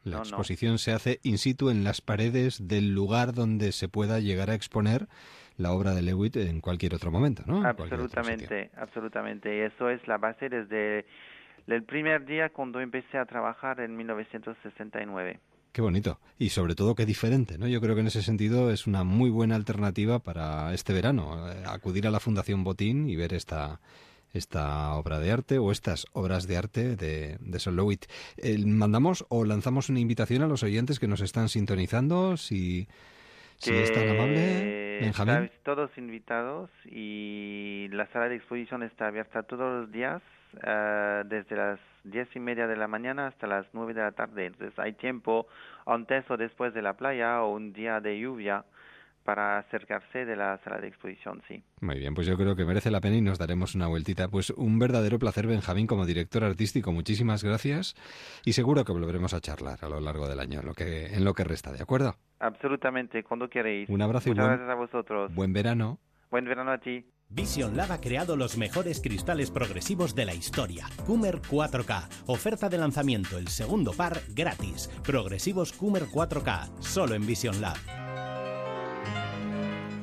la no, exposición no. se hace in situ en las paredes del lugar donde se pueda llegar a exponer la obra de Lewitt en cualquier otro momento, ¿no? Absolutamente, absolutamente. Y eso es la base desde el primer día cuando empecé a trabajar en 1969. Qué bonito. Y sobre todo qué diferente, ¿no? Yo creo que en ese sentido es una muy buena alternativa para este verano. Eh, acudir a la Fundación Botín y ver esta, esta obra de arte o estas obras de arte de, de Sol Lewitt. Eh, mandamos o lanzamos una invitación a los oyentes que nos están sintonizando, si, si es tan amable, Benjamín. Todos invitados y la sala de exposición está abierta todos los días uh, desde las diez y media de la mañana hasta las nueve de la tarde. Entonces hay tiempo antes o después de la playa o un día de lluvia para acercarse de la sala de exposición, sí. Muy bien, pues yo creo que merece la pena y nos daremos una vueltita. Pues un verdadero placer, Benjamín, como director artístico. Muchísimas gracias y seguro que volveremos a charlar a lo largo del año, en lo que, en lo que resta, ¿de acuerdo? Absolutamente, cuando queréis. Un abrazo Muchas y buen, gracias a vosotros. Buen verano. Buen verano a ti. Vision Lab ha creado los mejores cristales progresivos de la historia. Coomer 4K. Oferta de lanzamiento, el segundo par gratis. Progresivos Coomer 4K, solo en Vision Lab.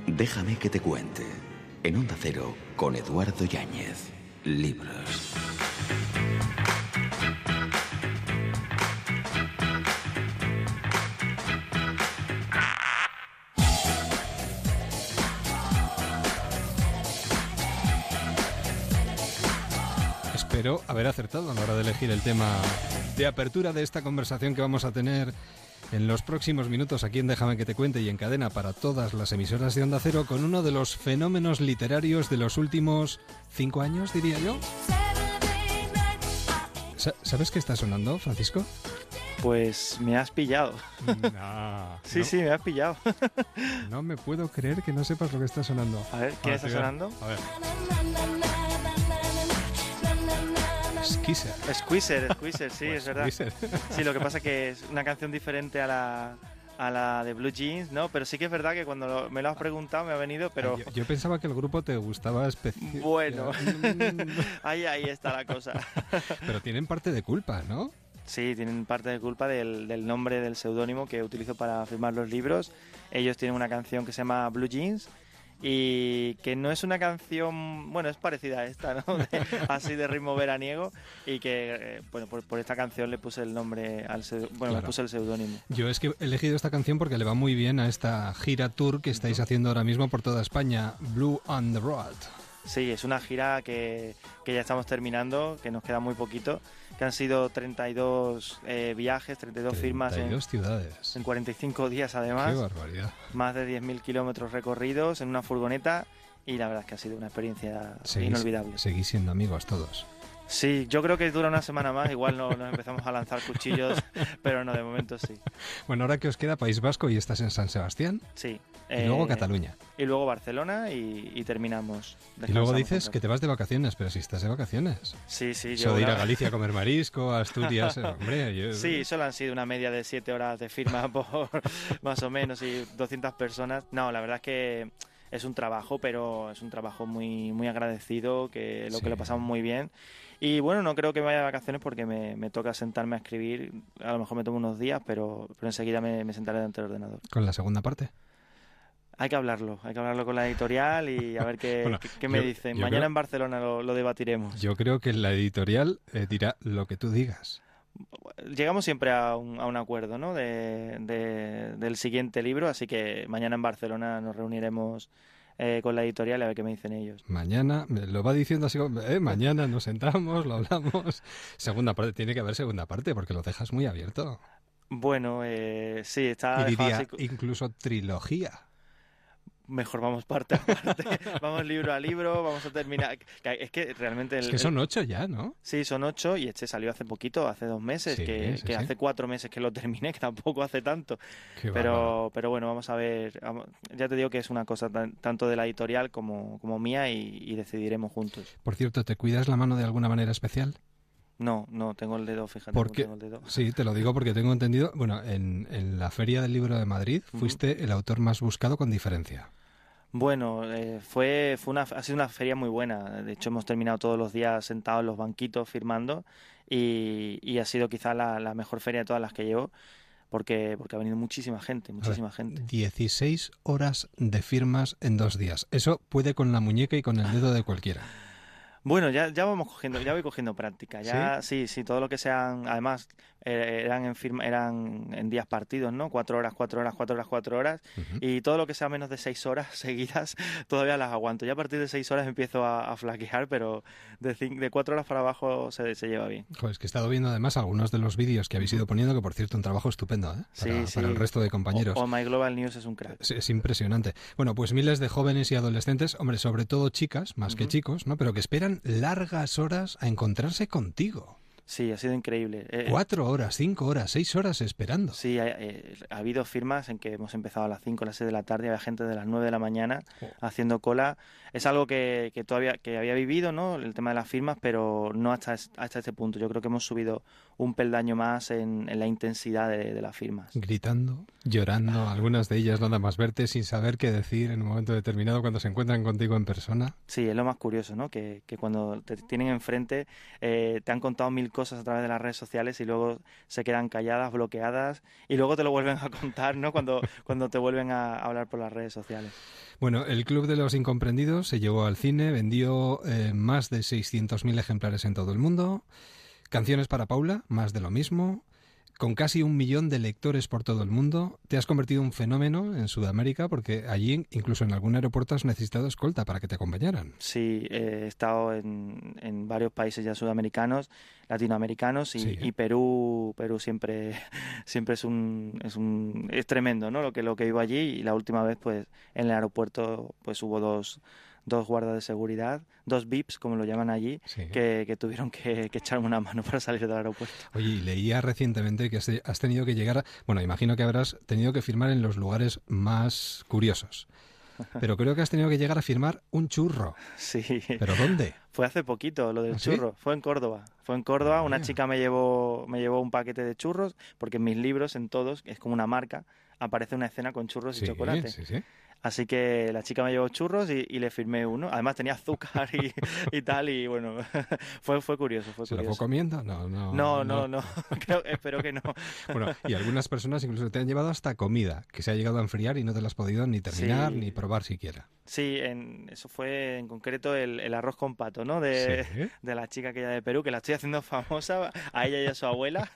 Déjame que te cuente. En Onda Cero, con Eduardo Yáñez. Libros. Espero haber acertado a la hora de elegir el tema de apertura de esta conversación que vamos a tener en los próximos minutos aquí en Déjame que te cuente y en cadena para todas las emisoras de Onda Cero con uno de los fenómenos literarios de los últimos cinco años, diría yo. Sa- ¿Sabes qué está sonando, Francisco? Pues me has pillado. No, sí, no. sí, me has pillado. No me puedo creer que no sepas lo que está sonando. A ver, ¿quién está sonando? A ver. Skisser. Squeezer, Squeezer, sí, Pues es verdad. Squeezer. Sí, lo que pasa es que es una canción diferente a la, a la de Blue Jeans, ¿no? Pero sí que es verdad que cuando lo- me lo has preguntado me ha venido, pero Yo, yo pensaba que el grupo te gustaba especialmente. bueno, ahí, ahí está la cosa. Pero tienen parte de culpa, ¿no? Sí, tienen parte de culpa del, del nombre del seudónimo que utilizo para firmar los libros. Ellos tienen una canción que se llama Blue Jeans y que no es una canción, bueno, es parecida a esta, ¿no? De- así de ritmo veraniego y que, eh, bueno, por, por esta canción le puse el nombre al bueno, le puse el seudónimo. Yo es que he elegido esta canción porque le va muy bien a esta gira tour que estáis haciendo ahora mismo por toda España, Blue on the Road. Sí, es una gira que, que ya estamos terminando, que nos queda muy poquito, que han sido 32 eh, viajes, 32 firmas en, 32 ciudades. en 45 días además. Qué barbaridad. más de 10.000 kilómetros recorridos en una furgoneta y la verdad es que ha sido una experiencia Seguís, inolvidable. seguís siendo amigos todos. Sí, yo creo que dura una semana más, igual no nos empezamos a lanzar cuchillos, pero no, de momento sí. Bueno, ahora que os queda País Vasco y estás en San Sebastián. Sí. Y luego Eh, Cataluña. Y luego Barcelona y, y terminamos. Y luego dices que te vas de vacaciones, pero si estás de vacaciones. Sí, sí, Eso yo de ir a Galicia a comer marisco, a Asturias, hombre. yo- Sí, solo han sido una media de 7 horas de firma por más o menos y 200 personas. No, la verdad es que es un trabajo, pero es un trabajo muy, muy agradecido, que lo Sí. que lo pasamos muy bien. Y bueno, no creo que me vaya de vacaciones porque me, me toca sentarme a escribir. A lo mejor me tomo unos días, pero, pero enseguida me, me sentaré delante del ordenador. Con la segunda parte. Hay que hablarlo, hay que hablarlo con la editorial y a ver qué, Bueno, qué- qué me yo- dicen. yo Mañana creo- en Barcelona lo, lo debatiremos. Yo creo que la editorial eh, dirá lo que tú digas. llegamos siempre a un, a un acuerdo ¿no? de, de- del siguiente libro, así que mañana en Barcelona nos reuniremos eh, con la editorial y a ver qué me dicen ellos. Mañana, me lo va diciendo así, como, eh, mañana nos sentamos, lo hablamos. Segunda parte, tiene que haber segunda parte porque lo dejas muy abierto. Bueno, eh, sí, está y dejado diría, así co- incluso trilogía. Mejor vamos parte a parte, vamos libro a libro, vamos a terminar. Es que realmente... Es que son ocho ya, ¿no? Sí, son ocho y este salió hace poquito, hace dos meses, Sí, que, sí, que sí. hace cuatro meses que lo terminé, que tampoco hace tanto. Qué pero, pero bueno, vamos a ver. ya te digo que es una cosa tan- tanto de la editorial como, como mía y, y decidiremos juntos. Por cierto, ¿te cuidas la mano de alguna manera especial? No, no, tengo el dedo, fíjate. Porque, tengo el dedo. sí, te lo digo porque tengo entendido, bueno, en, en la Feria del Libro de Madrid fuiste el autor más buscado con diferencia. Bueno, eh, fue, fue una, ha sido una feria muy buena. De hecho, hemos terminado todos los días sentados en los banquitos firmando y, y ha sido quizá la, la mejor feria de todas las que llevo porque, porque ha venido muchísima gente, ver, muchísima gente. 16 horas de firmas en dos días. Eso puede con la muñeca y con el dedo de cualquiera. Bueno, ya, ya vamos cogiendo, ya voy cogiendo práctica. Ya, sí, sí, todo lo que sean, además, eran en firma, eran en días partidos, ¿no? Cuatro horas, cuatro horas, cuatro horas, cuatro horas. Y todo lo que sea menos de seis horas seguidas, todavía las aguanto. Ya a partir de seis horas empiezo a, a flaquear, pero de, cin- de cuatro horas para abajo se, se lleva bien. Joder, es que he estado viendo además algunos de los vídeos que habéis ido poniendo, que por cierto, un trabajo estupendo, ¿eh? Sí, Para, sí. para el resto de compañeros. O, o My Global News es un crack. Es, es impresionante. Bueno, pues miles de jóvenes y adolescentes, hombre, sobre todo chicas, más que chicos, ¿no? Pero que esperan largas horas a encontrarse contigo. Sí, ha sido increíble. Eh, Cuatro horas, cinco horas, seis horas esperando. Sí, ha, eh, ha habido firmas en que hemos empezado a las 5 a las 6 de la tarde, había gente de las 9 de la mañana Oh. haciendo cola. Es algo que, que todavía que había vivido, ¿no? El tema de las firmas, pero no hasta, hasta este punto. Yo creo que hemos subido un peldaño más en, en la intensidad de, de las firmas. Gritando, llorando, algunas de ellas nada más verte sin saber qué decir en un momento determinado cuando se encuentran contigo en persona. Sí, es lo más curioso, ¿no? Que, que cuando te tienen enfrente eh, te han contado mil cosas a través de las redes sociales y luego se quedan calladas, bloqueadas y luego te lo vuelven a contar, ¿no? Cuando, cuando te vuelven a hablar por las redes sociales. Bueno, el Club de los Incomprendidos se llevó al cine, vendió eh, más de 600.000 ejemplares en todo el mundo. Canciones para Paula, más de lo mismo. con casi un millón de lectores por todo el mundo, te has convertido en un fenómeno en Sudamérica porque allí, incluso en algún aeropuerto, has necesitado escolta para que te acompañaran. Sí, he estado en, en varios países ya sudamericanos, latinoamericanos y, Sí. y Perú. Perú siempre, siempre es un, es un, es tremendo, ¿no? Lo que lo que vivo allí y la última vez, pues, en el aeropuerto, pues hubo dos dos guardas de seguridad, dos VIPs, como lo llaman allí, Sí. que, que tuvieron que, que echarme una mano para salir del aeropuerto. Oye, leía recientemente que has tenido que llegar, a- bueno, imagino que habrás tenido que firmar en los lugares más curiosos, pero creo que has tenido que llegar a firmar un churro. Sí. ¿Pero dónde? Fue hace poquito lo del ¿Ah, sí? churro, fue en Córdoba. Fue en Córdoba, una chica me llevó, me llevó un paquete de churros, porque en mis libros, en todos, es como una marca, aparece una escena con churros Sí, y chocolate. sí, sí. Así que la chica me llevó churros y, y le firmé uno. Además tenía azúcar y, y tal, y bueno, fue, fue curioso, fue ¿Se lo fue comiendo? No, no. No, no, no, Creo- espero que no. Bueno, y algunas personas incluso te han llevado hasta comida, que se ha llegado a enfriar y no te la has podido ni terminar Sí. ni probar siquiera. Sí, en, eso fue en concreto el, el arroz con pato, ¿no? De, Sí. de la chica aquella de Perú, que la estoy haciendo famosa a ella y a su abuela,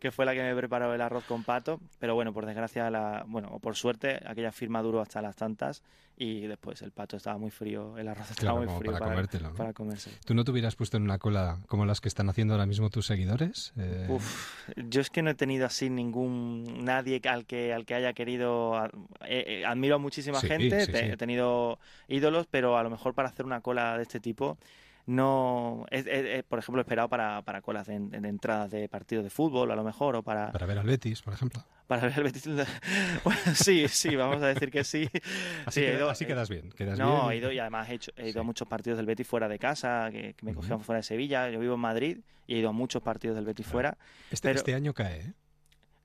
que fue la que me preparó el arroz con pato. Pero bueno, por desgracia, la, bueno, o por suerte, aquella firma duró hasta las tantas y después el pato estaba muy frío, el arroz estaba Claro, muy frío para comértelo, ¿no? para comerse. ¿Tú no te hubieras puesto en una cola como las que están haciendo ahora mismo tus seguidores? Eh, Uf, yo es que no he tenido así ningún nadie al que al que haya querido eh, eh, admiro a muchísima Sí, gente, sí, te- sí. he tenido ídolos, pero a lo mejor para hacer una cola de este tipo no es, es- es, por ejemplo esperado para, para colas de, de entradas de partidos de fútbol a lo mejor o para Para ver al Betis, por ejemplo. para ver el Betis. Bueno, sí, sí, vamos a decir que sí. Así, Sí, he queda- ido- así quedas bien. Quedas no, bien. he ido y además he, hecho- he ido a muchos partidos del Betis fuera de casa, que, que me cogían fuera de Sevilla. Yo vivo en Madrid y he ido a muchos partidos del Betis fuera. Este, pero- este año cae, ¿eh?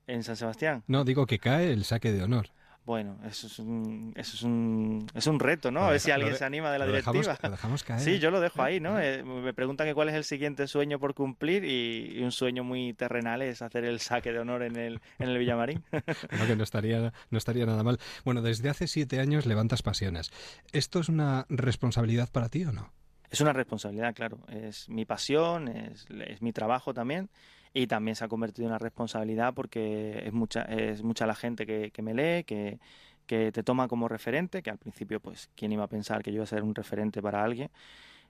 ¿En San Sebastián? No, digo que cae el saque de honor. Bueno, eso es un, eso es un, es un reto, ¿no? A ver si alguien de- se anima de la lo dejamos- directiva. lo dejamos caer. Sí, yo lo dejo ahí, ¿no? Eh, me preguntan que cuál es el siguiente sueño por cumplir y, y un sueño muy terrenal es hacer el saque de honor en el, en el Villamarín. Bueno, que no estaría, no estaría nada mal. Bueno, desde hace siete años levantas pasiones. ¿Esto es una responsabilidad para ti o no? Es una responsabilidad, claro. Es mi pasión, es, es mi trabajo también. Y también se ha convertido en una responsabilidad porque es mucha, es mucha la gente que, me lee, que, que te toma como referente, que al principio, pues, ¿quién iba a pensar que yo iba a ser un referente para alguien?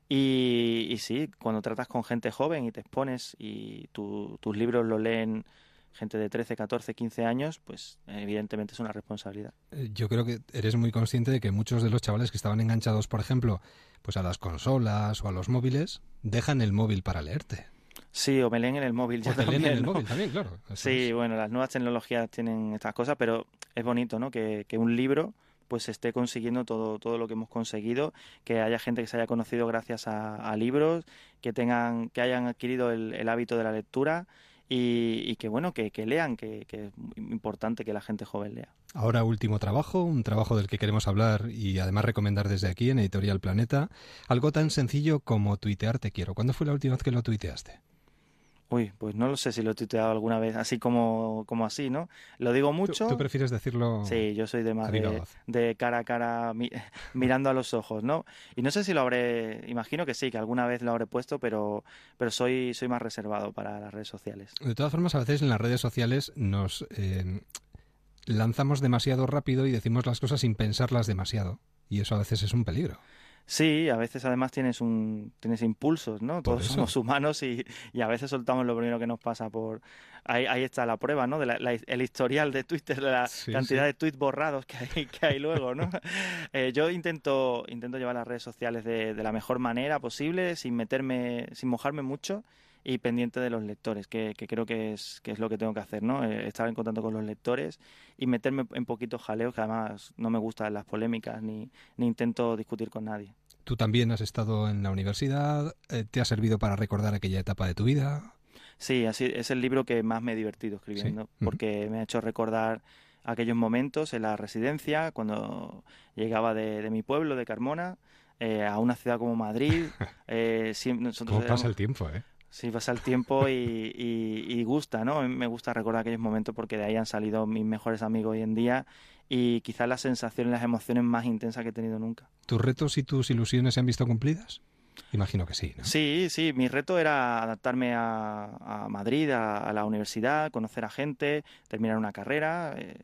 Y, sí, cuando tratas con gente joven y te expones y tu- tus libros lo leen gente de 13, 14, 15 años, pues evidentemente es una responsabilidad. Eh, Yo creo que eres muy consciente de que muchos de los chavales que estaban enganchados, por ejemplo, pues a las consolas o a los móviles, dejan el móvil para leerte. Sí, o me leen en el móvil. O ya te leen en el ¿no? móvil también, claro. Eso Sí, es. bueno, las nuevas tecnologías tienen estas cosas, pero es bonito, ¿no? Que, que un libro pues esté consiguiendo todo, todo lo que hemos conseguido, que haya gente que se haya conocido gracias a, a libros, que tengan, que hayan adquirido el, el hábito de la lectura y, y que bueno, que, que lean, que, que es importante que la gente joven lea. Ahora último trabajo, un trabajo del que queremos hablar y además recomendar desde aquí en Editorial Planeta, algo tan sencillo como tuitear te quiero. ¿Cuándo fue la última vez que lo tuiteaste? Uy, pues no lo sé si lo he tuiteado alguna vez, así como, como así, ¿no? Lo digo mucho. ¿Tú prefieres decirlo Sí, yo soy de más de, cara a cara, mi- mirando a los ojos, ¿no? Y no sé si lo habré, imagino que sí, que alguna vez lo habré puesto, pero, pero soy, soy más reservado para las redes sociales. De todas formas, a veces en las redes sociales nos eh, lanzamos demasiado rápido y decimos las cosas sin pensarlas demasiado. Y eso a veces es un peligro. Sí, a veces además tienes un tienes impulsos, ¿no? Todos somos humanos y, y a veces soltamos lo primero que nos pasa por ahí, ahí está la prueba, ¿no? De la- la- el historial de Twitter, de la Sí, cantidad sí. de tweets borrados que hay, que hay luego, ¿no? Eh, yo intento intento llevar las redes sociales de, de la mejor manera posible, sin meterme, sin mojarme mucho y pendiente de los lectores, que, que creo que es, que es lo que tengo que hacer, ¿no? Eh, estar en contacto con los lectores y meterme en poquitos jaleos, que además no me gustan las polémicas ni, ni intento discutir con nadie. Tú también has estado en la universidad, eh, te ha servido para recordar aquella etapa de tu vida. Sí, así es el libro que más me he divertido escribiendo, Sí. Porque me ha hecho recordar aquellos momentos en la residencia, cuando llegaba de, de mi pueblo, de Carmona, eh, a una ciudad como Madrid. eh, nosotros ¿Cómo pasa éramos- el tiempo, eh? Sí, pasa el tiempo y, y- y gusta, ¿no? Me gusta recordar aquellos momentos porque de ahí han salido mis mejores amigos hoy en día y quizás las sensaciones, las emociones más intensas que he tenido nunca. ¿Tus retos y tus ilusiones se han visto cumplidas? Imagino que sí. ¿no? Sí, sí, mi reto era adaptarme a, a Madrid, a, a, la universidad, conocer a gente, terminar una carrera eh,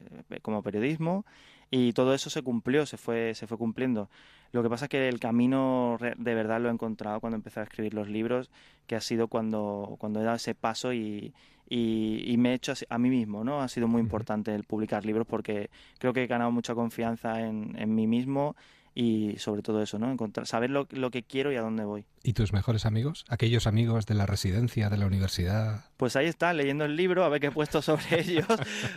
como periodismo y todo eso se cumplió, se fue, se fue cumpliendo. Lo que pasa es que el camino de verdad lo he encontrado cuando empecé a escribir los libros, que ha sido cuando, cuando he dado ese paso y, y, y me he hecho a mí mismo, ¿no? Ha sido muy importante el publicar libros porque creo que he ganado mucha confianza en, en mí mismo y sobre todo eso, ¿no? Encontrar, saber lo, lo, que quiero y a dónde voy. ¿Y tus mejores amigos? ¿Aquellos amigos de la residencia, de la universidad? Pues ahí está, leyendo el libro, a ver qué he puesto sobre ellos.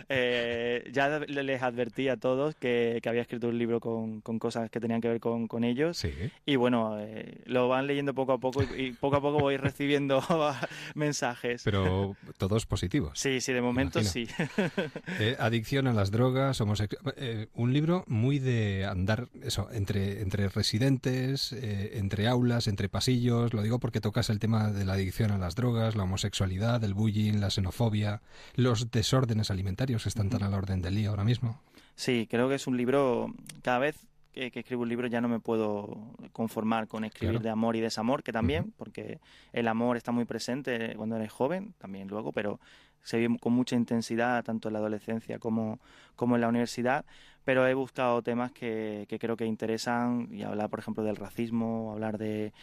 Eh, ya les advertí a todos que, que, había escrito un libro con, con, cosas que tenían que ver con, con ellos. Sí. Y bueno, eh, lo van leyendo poco a poco y, y, poco a poco voy recibiendo mensajes. Pero todos positivos. Sí, sí, de momento sí. eh, adicción a las drogas, homosex... Eh, un libro muy de andar, eso, entre, entre residentes, entre aulas, entre pasillos. Lo digo porque tocas el tema de la adicción a las drogas, la homosexualidad, el bullying, la xenofobia, los desórdenes alimentarios que están tan a la orden del día ahora mismo. Sí, creo que es un libro, cada vez que, que escribo un libro ya no me puedo conformar con escribir Claro. de amor y desamor, que también, Ujú. porque el amor está muy presente cuando eres joven, también luego, pero se vive con mucha intensidad tanto en la adolescencia como, como en la universidad, pero he buscado temas que, que creo que interesan y hablar, por ejemplo, del racismo, hablar de,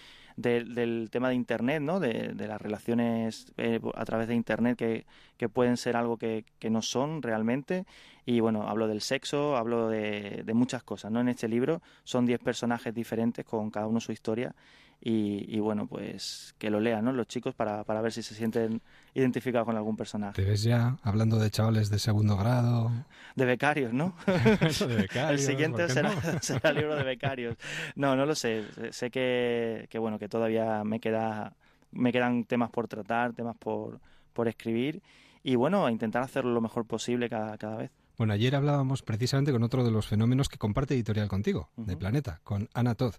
de- del tema de Internet, ¿no? de, de las relaciones eh, a través de Internet que, que pueden ser algo que, que no son realmente. Y bueno, hablo del sexo, hablo de, de muchas cosas. ¿no? En este libro son 10 personajes diferentes con cada uno su historia. Y, y bueno, pues que lo lean ¿no? los chicos para, para ver si se sienten identificados con algún personaje. Te ves ya hablando de chavales de segundo grado. De becarios, ¿no? De becarios, El siguiente ¿por qué será, no? será el libro de becarios. No, no lo sé. Sé- que, que bueno, que todavía me queda me quedan temas por tratar, temas por, por escribir y bueno, intentar hacerlo lo mejor posible cada, cada vez. Bueno, ayer hablábamos precisamente con otro de los fenómenos que comparte editorial contigo, de Planeta, con Ana Todd.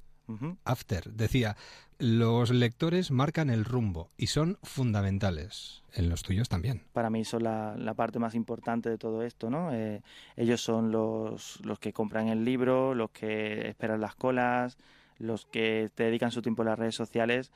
After decía, los lectores marcan el rumbo y son fundamentales. En los tuyos también. para mí son la, la parte más importante de todo esto, ¿no? Eh, ellos son los, los que compran el libro, los que esperan las colas, los que te dedican su tiempo en las redes sociales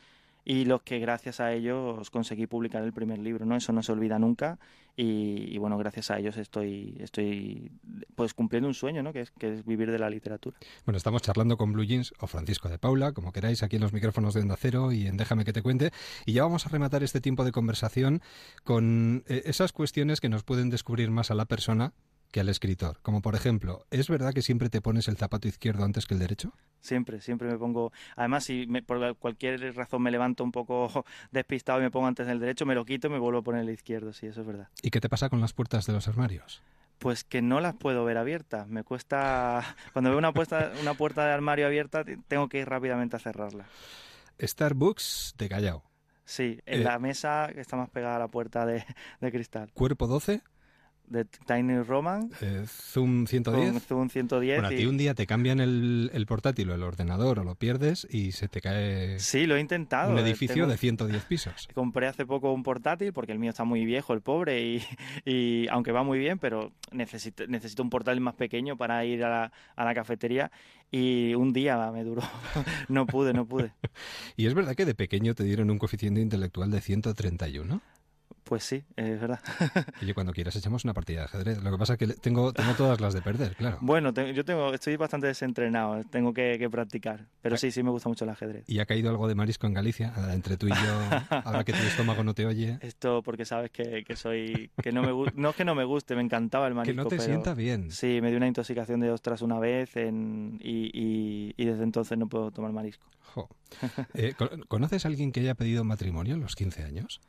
y los que gracias a ellos conseguí publicar el primer libro, ¿no? Eso no se olvida nunca y, y bueno, gracias a ellos estoy, estoy pues cumpliendo un sueño, ¿no? Que es, que es vivir de la literatura. Bueno, estamos charlando con Blue Jeans o Francisco de Paula, como queráis, aquí en los micrófonos de Onda Cero y en Déjame que te cuente. Y ya vamos a rematar este tiempo de conversación con eh, esas cuestiones que nos pueden descubrir más a la persona que al escritor. Como por ejemplo, ¿es verdad que siempre te pones el zapato izquierdo antes que el derecho? Siempre, siempre me pongo. Además, si me- por cualquier razón me levanto un poco despistado y me pongo antes del derecho, me lo quito y me vuelvo a poner el izquierdo. Sí, eso es verdad. ¿Y qué te pasa con las puertas de los armarios? Pues que no las puedo ver abiertas. Me cuesta. Cuando veo una, puesta, una puerta de armario abierta, te- tengo que ir rápidamente a cerrarla. Starbucks de Callao. Sí, en Eh. la mesa que está más pegada a la puerta de, de cristal. Cuerpo 12, De Tiny Roman. eh, Zoom 110. Con Zoom 110. Bueno, a y- ti un día te cambian el, el portátil o el ordenador o lo pierdes y se te cae Sí, lo he intentado. un eh, edificio tengo- de 110 pisos. Compré hace poco un portátil porque el mío está muy viejo, el pobre, y, y aunque va muy bien, pero necesito, necesito un portátil más pequeño para ir a la, a la cafetería y un día me duró. no pude, no pude. ¿Y es verdad que de pequeño te dieron un coeficiente intelectual de 131? Pues sí, es verdad. Oye, cuando quieras echamos una partida de ajedrez. Lo que pasa es que tengo, tengo todas las de perder, claro. Bueno, te- yo tengo, estoy bastante desentrenado, tengo que, que practicar, pero sí, sí me gusta mucho el ajedrez. ¿Y ha caído algo de marisco en Galicia? Ah, Entre tú y yo, ahora que tu estómago no te oye. Esto porque sabes que, que soy que no me no es que no me guste, me encantaba el marisco. no te pero sienta bien. Sí, me dio una intoxicación de ostras una vez en- y, y- y desde entonces no puedo tomar marisco. Jo. Eh, ¿con- ¿Conoces a alguien que haya pedido matrimonio a los 15 años?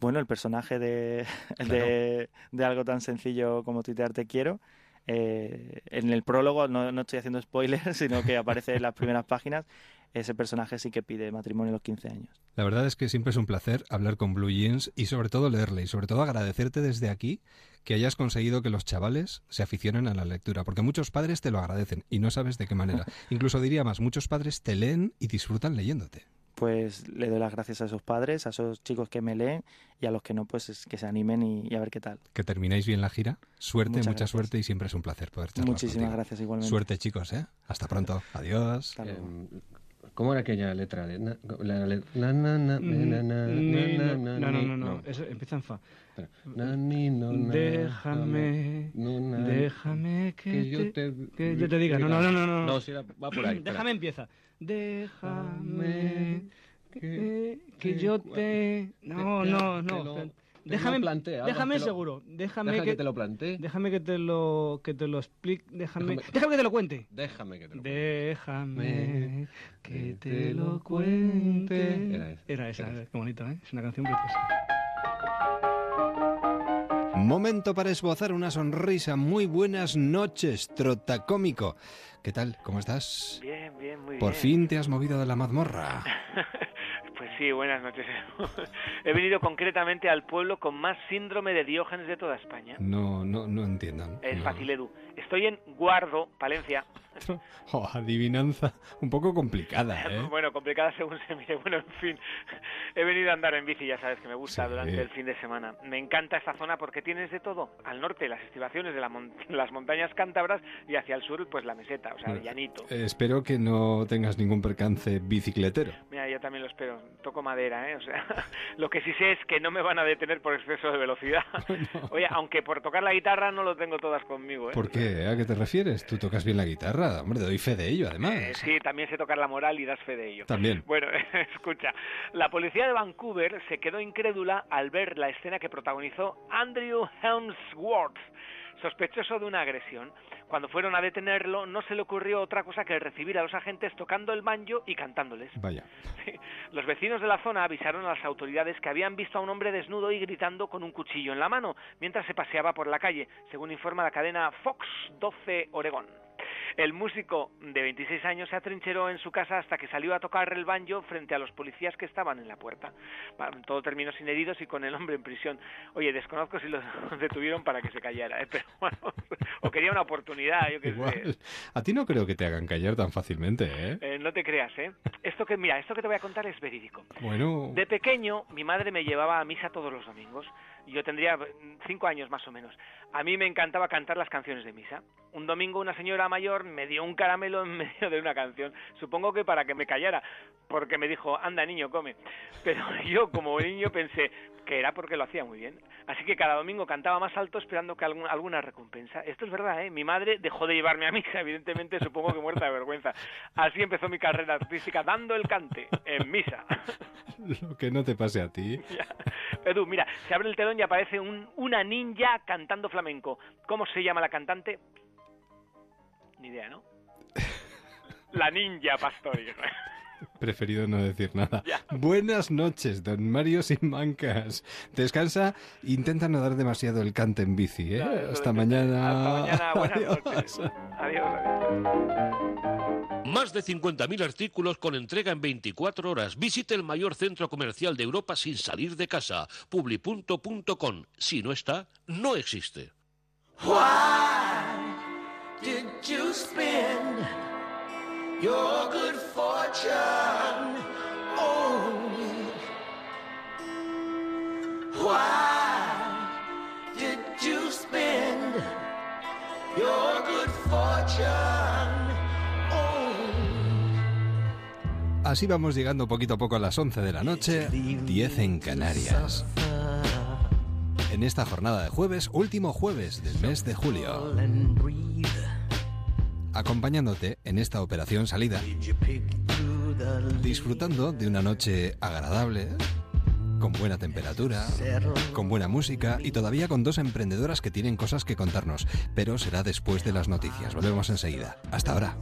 Bueno, el personaje de, de, de algo tan sencillo como tuitear te quiero. eh, en el prólogo, no, no estoy haciendo spoilers, sino que aparece en las primeras páginas, ese personaje sí que pide matrimonio a los 15 años. La verdad es que siempre es un placer hablar con Blue Jeans y sobre todo leerle y sobre todo agradecerte desde aquí que hayas conseguido que los chavales se aficionen a la lectura, porque muchos padres te lo agradecen y no sabes de qué manera. Incluso diría más, muchos padres te leen y disfrutan leyéndote. Pues le doy las gracias a esos padres, a esos chicos que me leen y a los que no, pues es que se animen y, y a ver qué tal. Que terminéis bien la gira. Suerte, Muchas mucha gracias. suerte y siempre es un placer poder charlar Muchísimas contigo. gracias igualmente. Suerte chicos, ¿eh? Hasta pronto. Adiós. Hasta luego. Em, ¿Cómo era aquella letra? La, le- na, na, na, na, na, ni- na, no, na, no, no, no, no, eso empieza en fa. Na, ni, no, na, Déjame, no, na, déjame que, que yo te, que yo te diga. No, no, no, no. No, No, sí, era- va por ahí, espera. Déjame empieza. Déjame que, que yo te... No, no, no. déjame, déjame lo- seguro. Déjame que, que te lo plantee. Déjame que te lo, que te lo explique. Déjame, Déjame- déjame que te lo cuente. Déjame que te lo Déjame que te lo cuente. Era esa, Era esa, qué bonito, ¿eh? Es una canción preciosa. Momento para esbozar una sonrisa. Muy buenas noches, trotacómico. ¿Qué tal? ¿Cómo estás? Bien, bien, muy Por bien. fin te has movido de la mazmorra. Pues sí, buenas noches. He venido concretamente al pueblo con más síndrome de Diógenes de toda España. No, no, no entiendan. Es No. fácil, Edu. Estoy en Guardo, Palencia. Oh, adivinanza un poco complicada, ¿eh? Bueno, complicada según se mire. Bueno, en fin, he venido a andar en bici, ya sabes que me gusta Sí. durante el fin de semana. Me encanta esta zona porque tienes de todo. Al norte las estribaciones de la mon- las montañas cántabras y hacia el sur pues la meseta, o sea, el llanito. Eh, Espero que no tengas ningún percance bicicletero. Mira, yo también lo espero. Toco madera, ¿eh? O sea, lo que sí sé es que no me van a detener por exceso de velocidad. Oye, aunque por tocar la guitarra no lo tengo todas conmigo, ¿eh? ¿Por qué? ¿A qué te refieres? Tú tocas bien la guitarra. Hombre, doy fe de ello, además. Eh, sí, también sé tocar la moral y das fe de ello. También. Bueno, escucha, la policía de Vancouver se quedó incrédula al ver la escena que protagonizó Andrew Helmsworth, sospechoso de una agresión. Cuando fueron a detenerlo, no se le ocurrió otra cosa que recibir a los agentes tocando el banjo y cantándoles. Vaya. Los vecinos de la zona avisaron a las autoridades que habían visto a un hombre desnudo y gritando con un cuchillo en la mano mientras se paseaba por la calle, según informa la cadena Fox 12 Oregón. El músico de 26 años se atrincheró en su casa hasta que salió a tocar el banjo frente a los policías que estaban en la puerta. Todo terminó sin heridos y con el hombre en prisión. Oye, desconozco si lo detuvieron para que se callara, ¿eh? pero bueno, o quería una oportunidad, yo qué sé. Igual. A ti no creo que te hagan callar tan fácilmente, ¿eh? Eh, no te creas, ¿eh? Esto que, mira, esto que te voy a contar es verídico. Bueno, De pequeño, mi madre me llevaba a misa todos los domingos. Yo tendría mm, cinco años más o menos. A mí me encantaba cantar las canciones de misa. Un domingo una señora mayor me dio un caramelo en medio de una canción. Supongo que para que me callara, porque me dijo, anda niño, come. Pero yo como niño pensé que era porque lo hacía muy bien. Así que cada domingo cantaba más alto esperando que algún- alguna recompensa. Esto es verdad, ¿eh? Mi madre dejó de llevarme a misa, evidentemente supongo que muerta de vergüenza. Así empezó mi carrera artística, dando el cante en misa. lo que no te pase a ti. Edu, mira, se abre el telón y aparece un, una ninja cantando flamenco. ¿Cómo se llama la cantante? Ni idea, ¿no? La ninja Pastori. Preferido no decir nada. Buenas noches, don Mario Simancas. Descansa, intenta no dar demasiado el cante en bici, ¿eh? Hasta mañana. Hasta mañana, buenas Adiós. noches. Adiós, adiós. Más de 50.000 artículos con entrega en 24 horas. Visite el mayor centro comercial de Europa sin salir de casa. Publi.com. Si no está, no existe. Why did you spend your good fortune me? Why did you spend your good fortune me? Así vamos llegando poquito a poco a las 11 de la noche, 10 en Canarias. En esta jornada de jueves, último jueves del mes de julio. Acompañándote en esta operación salida. Disfrutando de una noche agradable, con buena temperatura, con buena música y todavía con dos emprendedoras que tienen cosas que contarnos. Pero será después de las noticias. Volvemos enseguida. Hasta ahora.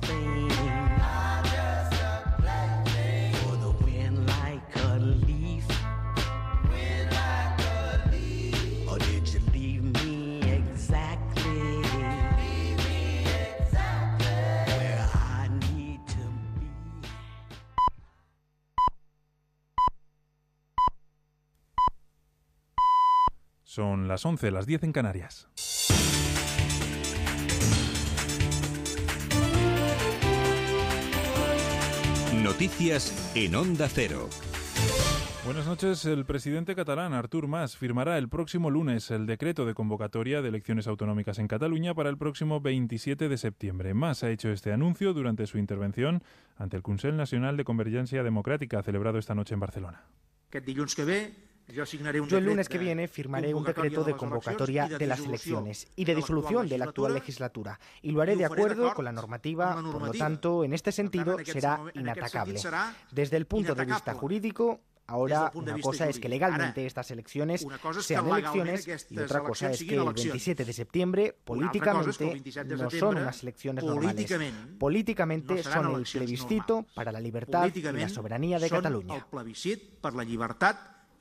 Las 11, las 10 en Canarias. Noticias en Onda Cero. Buenas noches. El presidente catalán, Artur Mas, firmará el próximo lunes el decreto de convocatoria de elecciones autonómicas en Cataluña para el próximo 27 de septiembre. Mas ha hecho este anuncio durante su intervención ante el Consell Nacional de Convergencia Democrática, celebrado esta noche en Barcelona. Aquest dilluns que ve Yo el lunes que viene firmaré un decreto de convocatoria de las elecciones y de disolución de la actual legislatura y lo haré de acuerdo con la normativa, por lo tanto, en este sentido será inatacable. Desde el punto de vista jurídico, Ahora, una cosa es que legalmente estas elecciones sean elecciones y otra cosa es que el 27 de septiembre, políticamente, no son unas elecciones normales. Políticamente son el plebiscito para la libertad y la soberanía de Cataluña.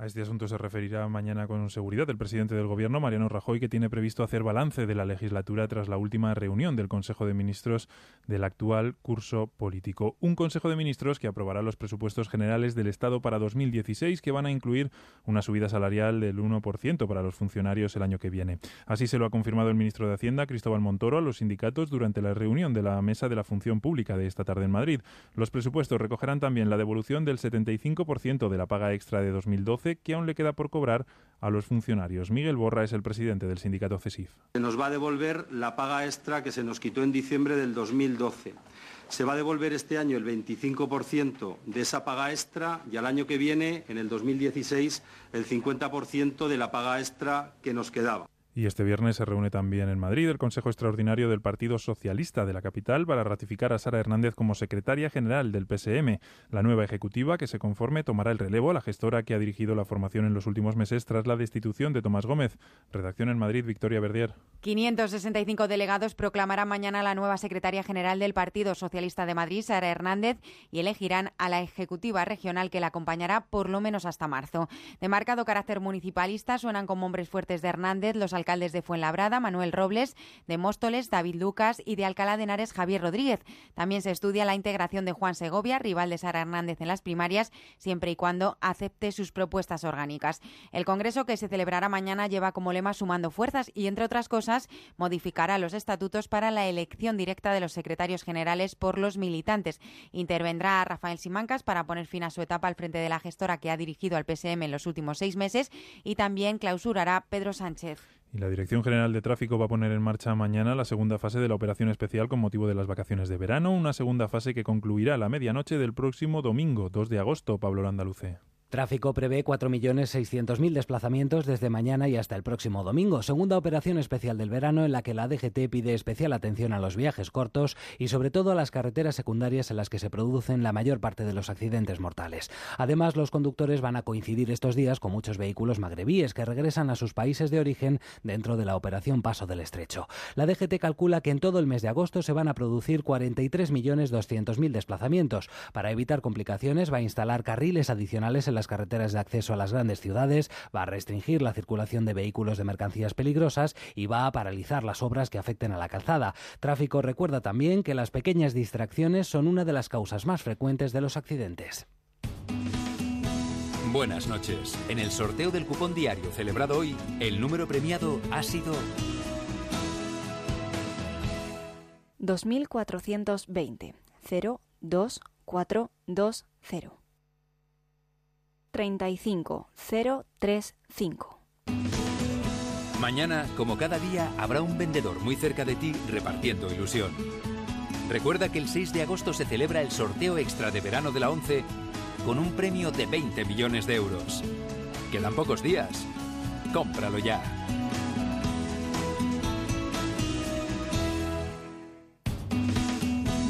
A este asunto se referirá mañana con seguridad el presidente del Gobierno, Mariano Rajoy, que tiene previsto hacer balance de la legislatura tras la última reunión del Consejo de Ministros del actual curso político. Un Consejo de Ministros que aprobará los presupuestos generales del Estado para 2016, que van a incluir una subida salarial del 1% para los funcionarios el año que viene. Así se lo ha confirmado el ministro de Hacienda, Cristóbal Montoro, a los sindicatos durante la reunión de la Mesa de la Función Pública de esta tarde en Madrid. Los presupuestos recogerán también la devolución del 75% de la paga extra de 2012 que aún le queda por cobrar a los funcionarios. Miguel Borra es el presidente del sindicato CESIF. Se nos va a devolver la paga extra que se nos quitó en diciembre del 2012. Se va a devolver este año el 25% de esa paga extra y al año que viene, en el 2016, el 50% de la paga extra que nos quedaba. Y este viernes se reúne también en Madrid el Consejo Extraordinario del Partido Socialista de la capital para ratificar a Sara Hernández como secretaria general del PSM. La nueva ejecutiva que se conforme tomará el relevo a la gestora que ha dirigido la formación en los últimos meses tras la destitución de Tomás Gómez. Redacción en Madrid, Victoria Verdier. 565 delegados proclamarán mañana la nueva secretaria general del Partido Socialista de Madrid, Sara Hernández, y elegirán a la ejecutiva regional que la acompañará por lo menos hasta marzo. De marcado carácter municipalista suenan como hombres fuertes de Hernández los alcaldes de Fuenlabrada, Manuel Robles, de Móstoles, David Lucas y de Alcalá de Henares, Javier Rodríguez. También se estudia la integración de Juan Segovia, rival de Sara Hernández en las primarias, siempre y cuando acepte sus propuestas orgánicas. El Congreso que se celebrará mañana lleva como lema sumando fuerzas y, entre otras cosas, modificará los estatutos para la elección directa de los secretarios generales por los militantes. Intervendrá Rafael Simancas para poner fin a su etapa al frente de la gestora que ha dirigido al PSM en los últimos seis meses y también clausurará Pedro Sánchez. Y la Dirección General de Tráfico va a poner en marcha mañana la segunda fase de la operación especial con motivo de las vacaciones de verano, una segunda fase que concluirá a la medianoche del próximo domingo, 2 de agosto, Pablo Landaluce. Tráfico prevé 4.600.000 desplazamientos desde mañana y hasta el próximo domingo. Segunda operación especial del verano en la que la DGT pide especial atención a los viajes cortos y sobre todo a las carreteras secundarias en las que se producen la mayor parte de los accidentes mortales. Además, los conductores van a coincidir estos días con muchos vehículos magrebíes que regresan a sus países de origen dentro de la operación Paso del Estrecho. La DGT calcula que en todo el mes de agosto se van a producir 43.200.000 desplazamientos. Para evitar complicaciones va a instalar carriles adicionales en las carreteras de acceso a las grandes ciudades, va a restringir la circulación de vehículos de mercancías peligrosas y va a paralizar las obras que afecten a la calzada. Tráfico recuerda también que las pequeñas distracciones son una de las causas más frecuentes de los accidentes. Buenas noches. En el sorteo del cupón diario celebrado hoy, el número premiado ha sido 2420 02420 35035. Mañana, como cada día, habrá un vendedor muy cerca de ti repartiendo ilusión. Recuerda que el 6 de agosto se celebra el sorteo extra de verano de la 11 con un premio de 20 millones de euros. Quedan pocos días. Cómpralo ya.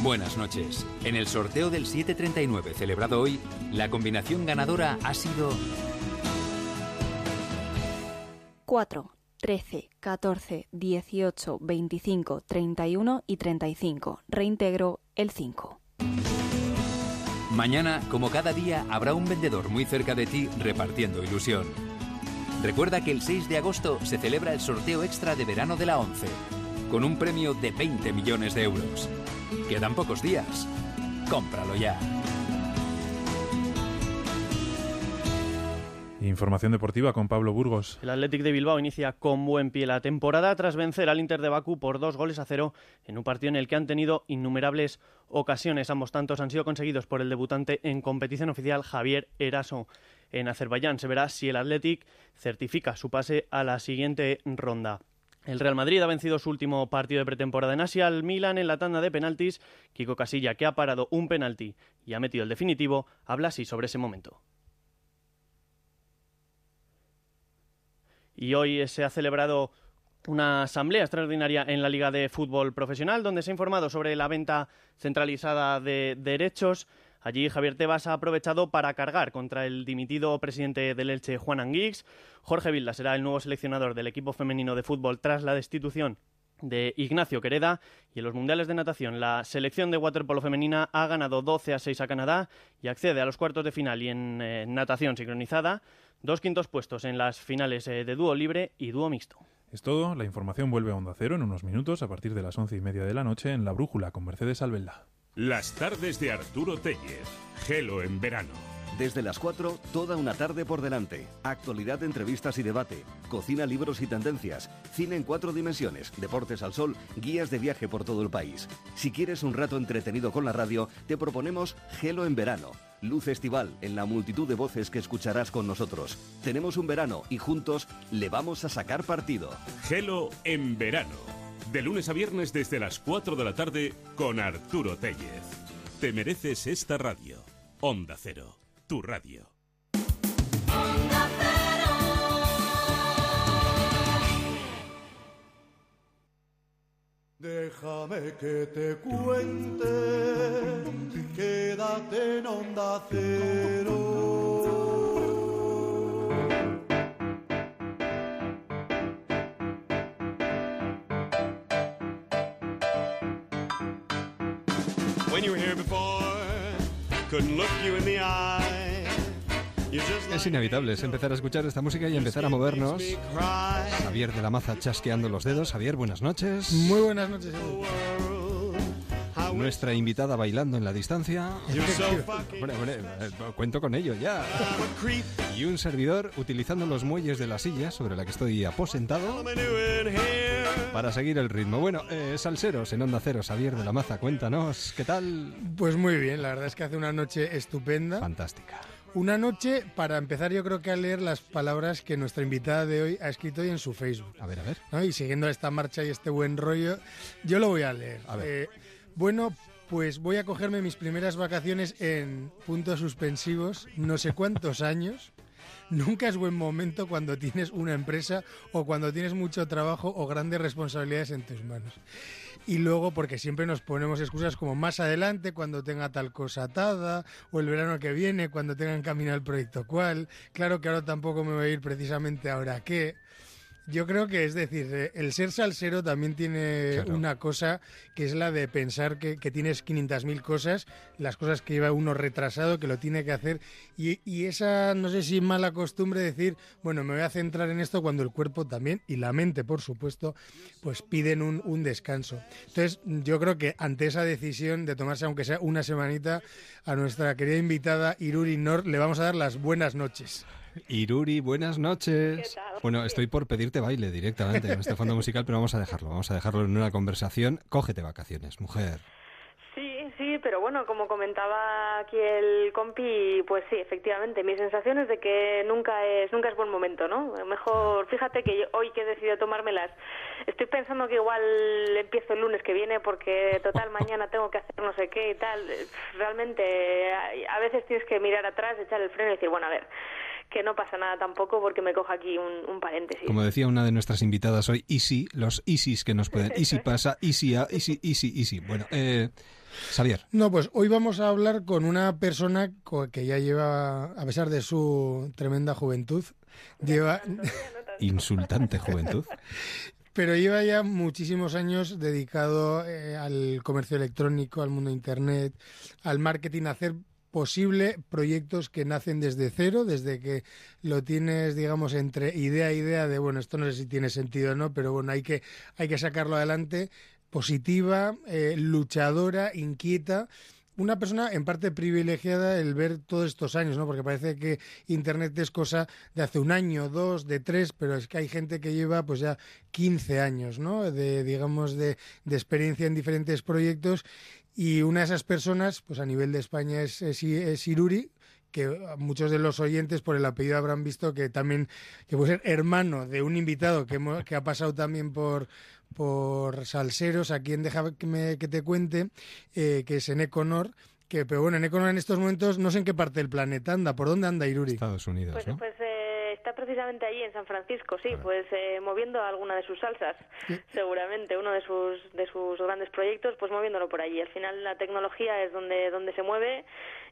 Buenas noches. En el sorteo del 739 celebrado hoy, la combinación ganadora ha sido 4, 13, 14, 18, 25, 31 y 35. Reintegro el 5. Mañana, como cada día, habrá un vendedor muy cerca de ti repartiendo ilusión. Recuerda que el 6 de agosto se celebra el sorteo extra de verano de la 11, con un premio de 20 millones de euros. Quedan pocos días. Cómpralo ya. Información deportiva con Pablo Burgos. El Athletic de Bilbao inicia con buen pie la temporada tras vencer al Inter de Bakú por dos goles a cero en un partido en el que han tenido innumerables ocasiones. Ambos tantos han sido conseguidos por el debutante en competición oficial Javier Eraso. En Azerbaiyán se verá si el Athletic certifica su pase a la siguiente ronda. El Real Madrid ha vencido su último partido de pretemporada en Asia al Milan en la tanda de penaltis. Kiko Casilla, que ha parado un penalti y ha metido el definitivo, habla así sobre ese momento. y hoy se ha celebrado una asamblea extraordinaria en la Liga de Fútbol Profesional donde se ha informado sobre la venta centralizada de derechos. Allí Javier Tebas ha aprovechado para cargar contra el dimitido presidente del Elche, Juan Anguix. Jorge Vilda será el nuevo seleccionador del equipo femenino de fútbol tras la destitución de Ignacio Quereda y en los mundiales de natación la selección de waterpolo femenina ha ganado 12 a 6 a Canadá y accede a los cuartos de final y en eh, natación sincronizada dos quintos puestos en las finales eh, de dúo libre y dúo mixto. Es todo, la información vuelve a Onda Cero en unos minutos a partir de las once y media de la noche en La Brújula con Mercedes Albelda. Las tardes de Arturo Tellez, Gelo en verano. Desde las 4, toda una tarde por delante. Actualidad, entrevistas y debate. Cocina, libros y tendencias. Cine en cuatro dimensiones. Deportes al sol. Guías de viaje por todo el país. Si quieres un rato entretenido con la radio, te proponemos Gelo en verano. Luz estival en la multitud de voces que escucharás con nosotros. Tenemos un verano y juntos le vamos a sacar partido. Gelo en verano. De lunes a viernes desde las 4 de la tarde con Arturo Tellez. Te mereces esta radio. Onda Cero tu radio. Déjame que te cuente, quédate en onda cero. Es inevitable, es empezar a escuchar esta música y empezar a movernos. Javier de la Maza chasqueando los dedos. Javier, buenas noches. Muy buenas noches. Nuestra invitada bailando en la distancia. Hombre, hombre, eh, cuento con ello ya. Y un servidor utilizando los muelles de la silla sobre la que estoy aposentado para seguir el ritmo. Bueno, eh, Salseros en Onda Cero, Javier de la Maza, cuéntanos, ¿qué tal? Pues muy bien, la verdad es que hace una noche estupenda. Fantástica. Una noche para empezar yo creo que a leer las palabras que nuestra invitada de hoy ha escrito hoy en su Facebook. A ver, a ver. ¿no? Y siguiendo esta marcha y este buen rollo, yo lo voy a leer. A ver. Eh, bueno, pues voy a cogerme mis primeras vacaciones en puntos suspensivos, no sé cuántos años. Nunca es buen momento cuando tienes una empresa o cuando tienes mucho trabajo o grandes responsabilidades en tus manos. Y luego porque siempre nos ponemos excusas como más adelante cuando tenga tal cosa atada o el verano que viene cuando tenga en camino el proyecto cual. Claro que ahora tampoco me voy a ir precisamente ahora qué. Yo creo que es decir, eh, el ser salsero también tiene Claro. una cosa que es la de pensar que, que tienes 500.000 cosas, las cosas que lleva uno retrasado, que lo tiene que hacer, y, y esa, no sé si mala costumbre de decir, bueno, me voy a centrar en esto cuando el cuerpo también, y la mente, por supuesto, pues piden un, un descanso. Entonces, yo creo que ante esa decisión de tomarse, aunque sea una semanita, a nuestra querida invitada Iruri Nor le vamos a dar las buenas noches. Iruri, buenas noches. Bueno, estoy por pedirte baile directamente en este fondo musical, pero vamos a dejarlo. Vamos a dejarlo en una conversación. Cógete vacaciones, mujer. Sí, sí, pero bueno, como comentaba aquí el compi, pues sí, efectivamente, mi sensación es de que nunca es nunca es buen momento, ¿no? Mejor, fíjate que yo- hoy que he decidido tomármelas, estoy pensando que igual empiezo el lunes que viene porque total mañana tengo que hacer no sé qué y tal. Realmente a veces tienes que mirar atrás, echar el freno y decir, bueno, a ver, que no pasa nada tampoco porque me cojo aquí un, un paréntesis. Como decía una de nuestras invitadas hoy, easy, los easys que nos pueden. Easy pasa, easy a, easy, easy, easy. Bueno, eh, Xavier. No, pues hoy vamos a hablar con una persona que ya lleva, a pesar de su tremenda juventud, lleva, Insultante juventud. pero lleva ya muchísimos años dedicado eh, al comercio electrónico, al mundo de Internet, al marketing, a hacer posible proyectos que nacen desde cero, desde que lo tienes, digamos, entre idea e idea de, bueno, esto no sé si tiene sentido o no, pero bueno, hay que, hay que sacarlo adelante, positiva, eh, luchadora, inquieta, una persona en parte privilegiada el ver todos estos años, ¿no? Porque parece que Internet es cosa de hace un año, dos, de tres, pero es que hay gente que lleva pues ya 15 años, ¿no? De, digamos, de, de experiencia en diferentes proyectos y una de esas personas, pues a nivel de España es, es, es Iruri, que muchos de los oyentes por el apellido habrán visto que también que puede ser hermano de un invitado que, hemos- que ha pasado también por por Salseros, a quien deja que, me- que te cuente, eh, que es en Econor, que pero bueno, en Econor en estos momentos no sé en qué parte del planeta anda, ¿por dónde anda Iruri? Estados Unidos, Pues, está precisamente allí en San Francisco, sí, pues eh, moviendo alguna de sus salsas, seguramente uno de sus de sus grandes proyectos, pues moviéndolo por allí. Al final la tecnología es donde donde se mueve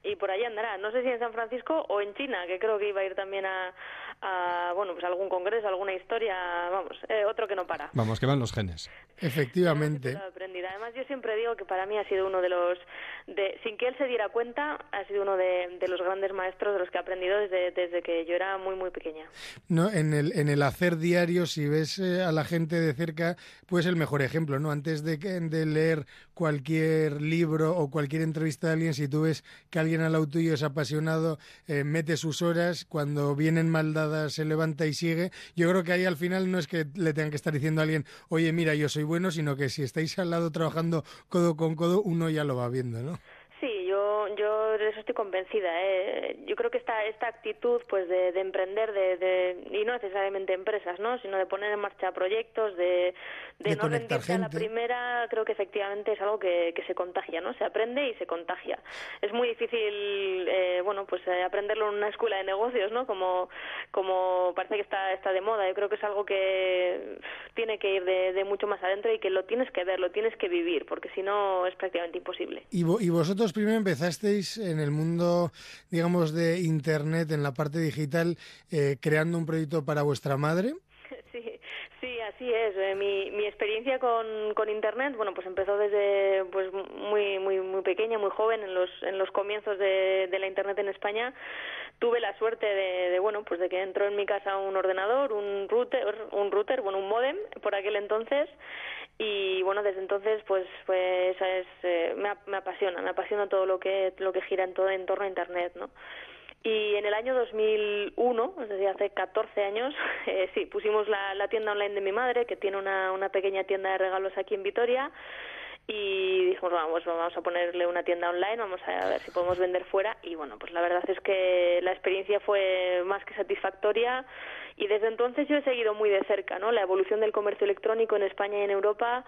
y por allí andará. No sé si en San Francisco o en China, que creo que iba a ir también a, a bueno, pues algún congreso, alguna historia, vamos, eh, otro que no para. Vamos, que van los genes. Efectivamente. Además, yo siempre digo que para mí ha sido uno de los, de, sin que él se diera cuenta, ha sido uno de, los grandes maestros de los que he aprendido desde, desde que yo era muy, muy pequeña. ¿no? En el, en el hacer diario, si ves eh, a la gente de cerca, pues el mejor ejemplo, ¿no? Antes de, de leer cualquier libro o cualquier entrevista de alguien, si tú ves que alguien al lado tuyo es apasionado, eh, mete sus horas, cuando vienen mal dadas se levanta y sigue, yo creo que ahí al final no es que le tengan que estar diciendo a alguien, oye, mira, yo soy bueno, sino que si estáis al lado trabajando codo con codo, uno ya lo va viendo, ¿no? Yo, yo de eso estoy convencida. ¿eh? Yo creo que esta, esta actitud pues de, de emprender, de, de, y no necesariamente empresas, ¿no? sino de poner en marcha proyectos, de, de, De no rendirse a la primera, creo que efectivamente es algo que, que se contagia, ¿no? Se aprende y se contagia. Es muy difícil, eh, bueno, pues eh, aprenderlo en una escuela de negocios, ¿no? Como, como parece que está, está de moda. Yo creo que es algo que tiene que ir de, de mucho más adentro y que lo tienes que ver, lo tienes que vivir, porque si no es prácticamente imposible. Y, vo- y vosotros primero empezasteis en el mundo, digamos, de Internet, en la parte digital, eh, creando un proyecto para vuestra madre. Sí, sí, así es. Eh, mi, mi experiencia con, con Internet, bueno, pues empezó desde pues muy muy muy pequeña, muy joven, en los en los comienzos de, de la Internet en España. Tuve la suerte de, de, bueno, pues de que entró en mi casa un ordenador, un router, un router, bueno, un modem por aquel entonces. Y bueno, desde entonces, pues, pues esa es, eh, me, me apasiona, me apasiona todo lo que lo que gira en todo en torno a Internet, ¿no? Y en el año 2001, es decir, hace 14 años, eh, sí, pusimos la, la tienda online de mi madre, que tiene una, una pequeña tienda de regalos aquí en Vitoria, y dijimos, vamos, vamos a ponerle una tienda online, vamos a ver si podemos vender fuera. Y bueno, pues la verdad es que la experiencia fue más que satisfactoria y desde entonces yo he seguido muy de cerca ¿no? la evolución del comercio electrónico en España y en Europa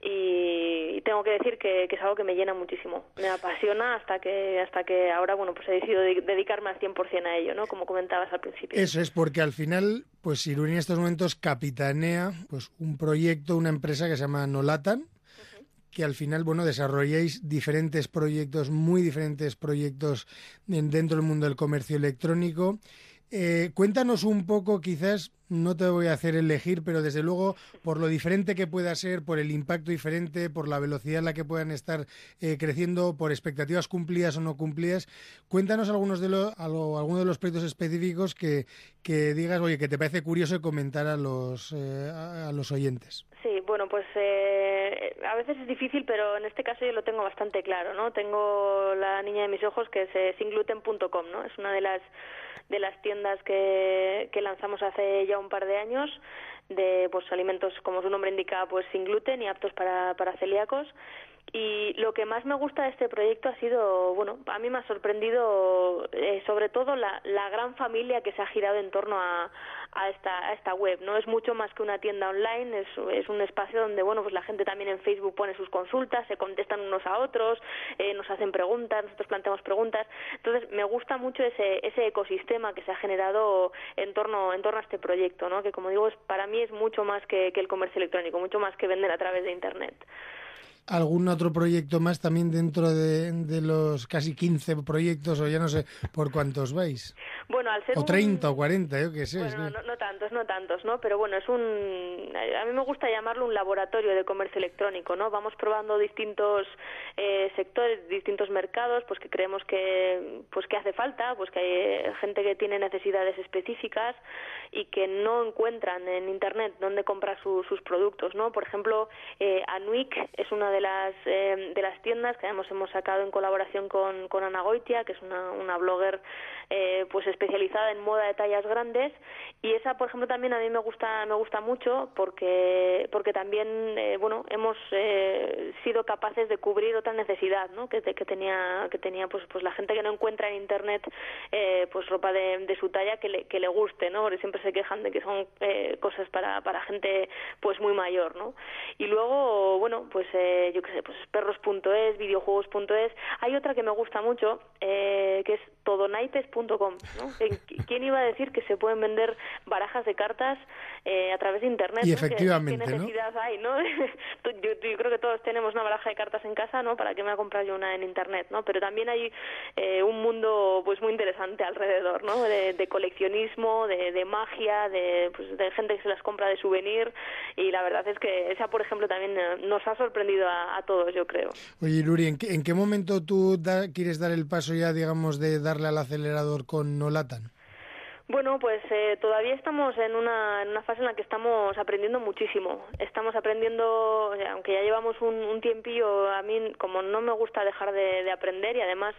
y, tengo que decir que, es algo que me llena muchísimo. Me apasiona hasta que hasta que ahora bueno pues he decidido de- dedicarme al 100% a ello, ¿no? como comentabas al principio. Eso es porque al final, pues Iruri en estos momentos capitanea pues un proyecto, una empresa que se llama Nolatan, que al final, bueno, desarrolláis diferentes proyectos, muy diferentes proyectos en- dentro del mundo del comercio electrónico. Eh, cuéntanos un poco, quizás, no te voy a hacer elegir, pero desde luego, por lo diferente que pueda ser, por el impacto diferente, por la velocidad en la que puedan estar eh, creciendo, por expectativas cumplidas o no cumplidas, cuéntanos algunos de los, algunos de los proyectos específicos que, que digas, oye, que te parece curioso comentar a los, eh, a los oyentes. Sí, bueno, pues eh, a veces es difícil, pero en este caso yo lo tengo bastante claro, ¿no? Tengo la niña de mis ojos que es eh, singluten.com, ¿no? Es una de las de las tiendas que, que lanzamos hace ya un par de años de pues alimentos como su nombre indica pues sin gluten y aptos para, para celíacos. Y lo que más me gusta de este proyecto ha sido, bueno, a mí me ha sorprendido eh, sobre todo la, la gran familia que se ha girado en torno a, a, esta, a esta web. No es mucho más que una tienda online, es, es un espacio donde, bueno, pues la gente también en Facebook pone sus consultas, se contestan unos a otros, eh, nos hacen preguntas, nosotros planteamos preguntas. Entonces, me gusta mucho ese, ese ecosistema que se ha generado en torno, en torno a este proyecto, ¿no? Que, como digo, es, para mí es mucho más que, que el comercio electrónico, mucho más que vender a través de Internet. ¿Algún otro proyecto más también dentro de, de los casi 15 proyectos o ya no sé por cuántos vais? Bueno, al ser O un- 30 o 40, yo qué sé. Bueno, no, no tantos, no tantos, ¿no? Pero bueno, es un... A mí me gusta llamarlo un laboratorio de comercio electrónico, ¿no? Vamos probando distintos eh, sectores, distintos mercados, pues que creemos que, pues que hace falta, pues que hay eh, gente que tiene necesidades específicas y que no encuentran en Internet dónde comprar su- sus productos, ¿no? Por ejemplo, eh, Anuic es una de de las eh, de las tiendas que además hemos sacado en colaboración con, con Ana Goitia, que es una, una blogger eh, pues especializada en moda de tallas grandes. Y esa por ejemplo también a mí me gusta me gusta mucho porque porque también eh, bueno hemos eh, sido capaces de cubrir otra necesidad ¿no? que, que tenía que tenía pues pues la gente que no encuentra en internet eh, pues ropa de, de su talla que le, que le guste no porque siempre se quejan de que son eh, cosas para para gente pues muy mayor no y luego bueno pues eh, yo qué sé pues perros.es videojuegos.es hay otra que me gusta mucho eh, que es todonaipes.com ¿no? quién iba a decir que se pueden vender barajas de cartas eh, a través de internet Y ¿no? ¿Qué- efectivamente, qué ¿no? necesidad hay no yo, yo creo que todos tenemos una baraja de cartas en casa no para qué me voy a comprar yo una en internet no pero también hay eh, un mundo pues muy interesante alrededor no de, de coleccionismo de, de magia de pues, de gente que se las compra de souvenir y la verdad es que esa por ejemplo también eh, nos ha sorprendido a, a todos yo creo Oye, Luri, ¿en qué, en qué momento tú da- quieres dar el paso ya, digamos, de darle al acelerador con Nolatan? Bueno, pues eh, todavía estamos en una, en una fase en la que estamos aprendiendo muchísimo. Estamos aprendiendo, aunque ya llevamos un, tiempillo, a mí como no me gusta dejar de, de aprender y además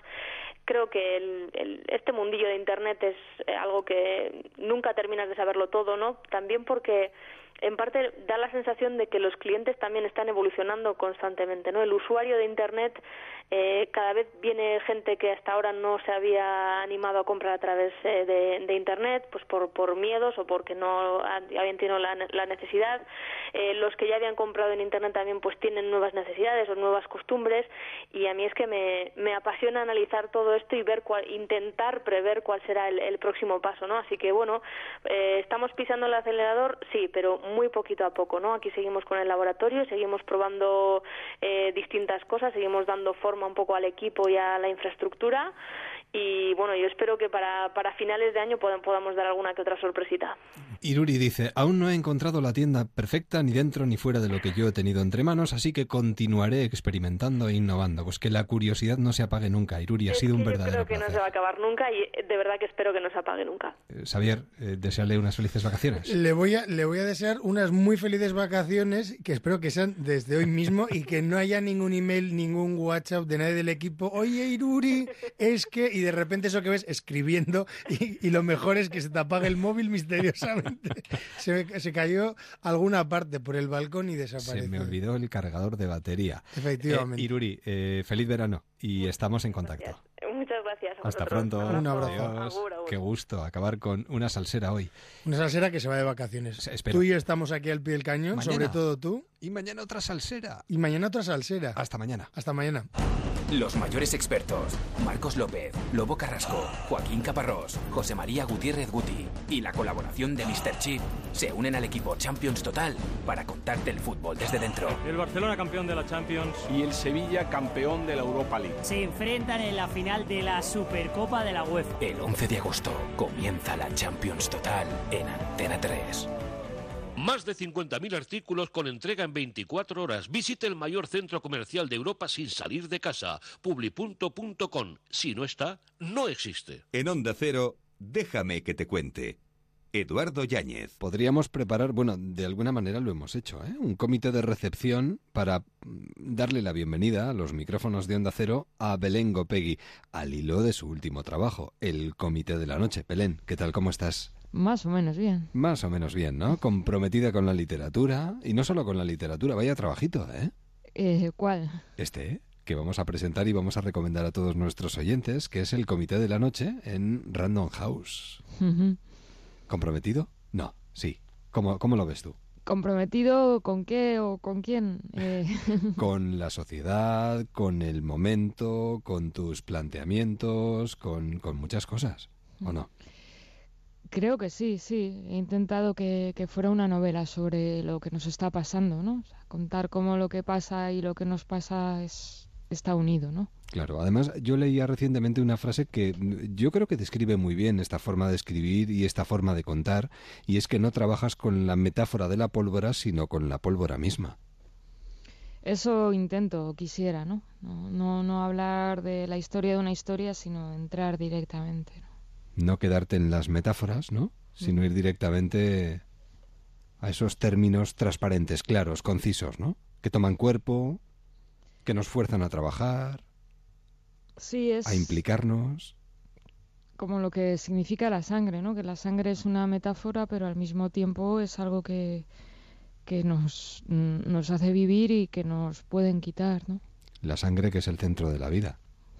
creo que el, este mundillo de Internet es eh, algo que nunca terminas de saberlo todo, ¿no? También porque en parte da la sensación de que los clientes también están evolucionando constantemente, ¿no? El usuario de Internet eh, cada vez viene gente que hasta ahora no se había animado a comprar a través eh, de, de Internet, pues por, por miedos o porque no habían tenido la, la necesidad. Eh, los que ya habían comprado en Internet también pues tienen nuevas necesidades o nuevas costumbres y a mí es que me, me apasiona analizar todo esto y ver cuál, intentar prever cuál será el, el próximo paso, ¿no? Así que bueno, eh, estamos pisando el acelerador, sí, pero muy poquito a poco, ¿no? Aquí seguimos con el laboratorio, seguimos probando eh, distintas cosas, seguimos dando forma un poco al equipo y a la infraestructura y bueno, yo espero que para, para finales de año podam- podamos dar alguna que otra sorpresita. Iruri dice, aún no he encontrado la tienda perfecta ni dentro ni fuera de lo que yo he tenido entre manos, así que continuaré experimentando e innovando. Pues que la curiosidad no se apague nunca. Iruri, ha Es sido un que yo verdadero creo que no placer. se va a acabar nunca y eh, de verdad que espero que no se apague nunca. Eh, Xavier, eh, desearle unas felices vacaciones. Le voy, a, le voy a desear unas muy felices vacaciones que espero que sean desde hoy mismo y que no haya ningún email, ningún WhatsApp de nadie del equipo. Oye, Iruri, es que... Y de repente eso que ves escribiendo y, y lo mejor es que se te apaga el móvil misteriosamente. Se, se cayó alguna parte por el balcón y Se desapareció. me olvidó el cargador de batería. Efectivamente. Eh, Iruri, eh, feliz verano y estamos en contacto. Muchas gracias. a Hasta pronto. Un abrazo. Adiós. Agur, agur. Qué gusto acabar con una salsera hoy. Una salsera que se va de vacaciones. espero. Tú y yo estamos aquí al pie del cañón, Mañana. sobre todo tú. Y mañana otra salsera. Y mañana otra salsera. Hasta mañana. Hasta mañana. Los mayores expertos, Marcos López, Lobo Carrasco, Joaquín Caparrós, José María Gutiérrez Guti y la colaboración de Mr. Chip se unen al equipo Champions Total para contarte el fútbol desde dentro. El Barcelona campeón de la Champions. Y el Sevilla campeón de la Europa League. Se enfrentan en la final de la Supercopa de la UEFA. El 11 de agosto comienza la Champions Total en Antena 3. Más de 50.000 artículos con entrega en 24 horas. Visite el mayor centro comercial de Europa sin salir de casa. Publi.com. Si no está, no existe. En Onda Cero, déjame que te cuente. Eduardo Yáñez. Podríamos preparar, bueno, de alguna manera lo hemos hecho, ¿eh? un comité de recepción para mm, darle la bienvenida a los micrófonos de Onda Cero a Belén Gopegui, al hilo de su último trabajo, el Comité de la Noche. Belén, ¿qué tal? ¿Cómo estás? Más o menos bien. Más o menos bien, ¿no? Comprometida con la literatura, y no solo con la literatura, vaya trabajito, ¿eh? Eh, ¿Cuál? Este, que vamos a presentar y vamos a recomendar a todos nuestros oyentes, que es el Comité de la Noche en Random House. ¿Comprometido? No, sí. ¿Cómo, cómo lo ves tú? ¿Comprometido con qué o con quién? Eh, Con la sociedad, con el momento, con tus planteamientos, con, con muchas cosas, ¿o no? Creo que sí, sí. He intentado que, que fuera una novela sobre lo que nos está pasando, ¿no? O sea, contar cómo lo que pasa y lo que nos pasa es, está unido, ¿no? Claro, además yo leía recientemente una frase que yo creo que describe muy bien esta forma de escribir y esta forma de contar, y es que no trabajas con la metáfora de la pólvora, sino con la pólvora misma. Eso intento o quisiera, ¿no? No, no, no hablar de la historia de una historia, sino entrar directamente. ¿no? No quedarte en las metáforas, ¿no? Sino ir directamente a esos términos transparentes, claros, concisos, ¿no? Que toman cuerpo que nos fuerzan a trabajar, sí, es a implicarnos. como lo que significa la sangre, ¿no? Que la sangre es una metáfora, pero al mismo tiempo es algo que, que nos, nos hace vivir y que nos pueden quitar, ¿no? La sangre que es el centro de la vida.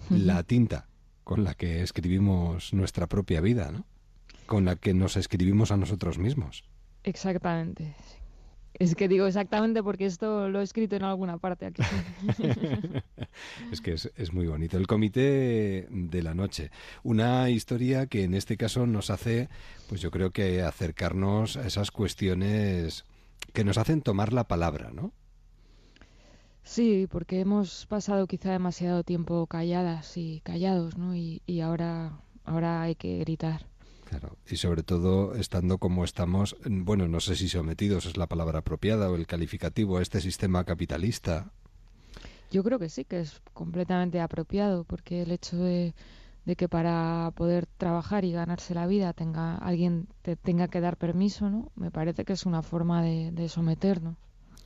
La tinta con la que escribimos nuestra propia vida, ¿no? Con la que nos escribimos a nosotros mismos. Exactamente. Es que digo exactamente porque esto lo he escrito en alguna parte aquí. es que es, es, muy bonito. El Comité de la Noche. Una historia que en este caso nos hace, pues yo creo que acercarnos a esas cuestiones que nos hacen tomar la palabra, ¿no? Sí, porque hemos pasado quizá demasiado tiempo calladas y callados, ¿no? Y, y ahora, ahora hay que gritar. Claro, y sobre todo estando como estamos, bueno, no sé si sometidos es la palabra apropiada o el calificativo a este sistema capitalista. Yo creo que sí, que es completamente apropiado, porque el hecho de, de que para poder trabajar y ganarse la vida tenga alguien te tenga que dar permiso, ¿no? Me parece que es una forma de, de someternos.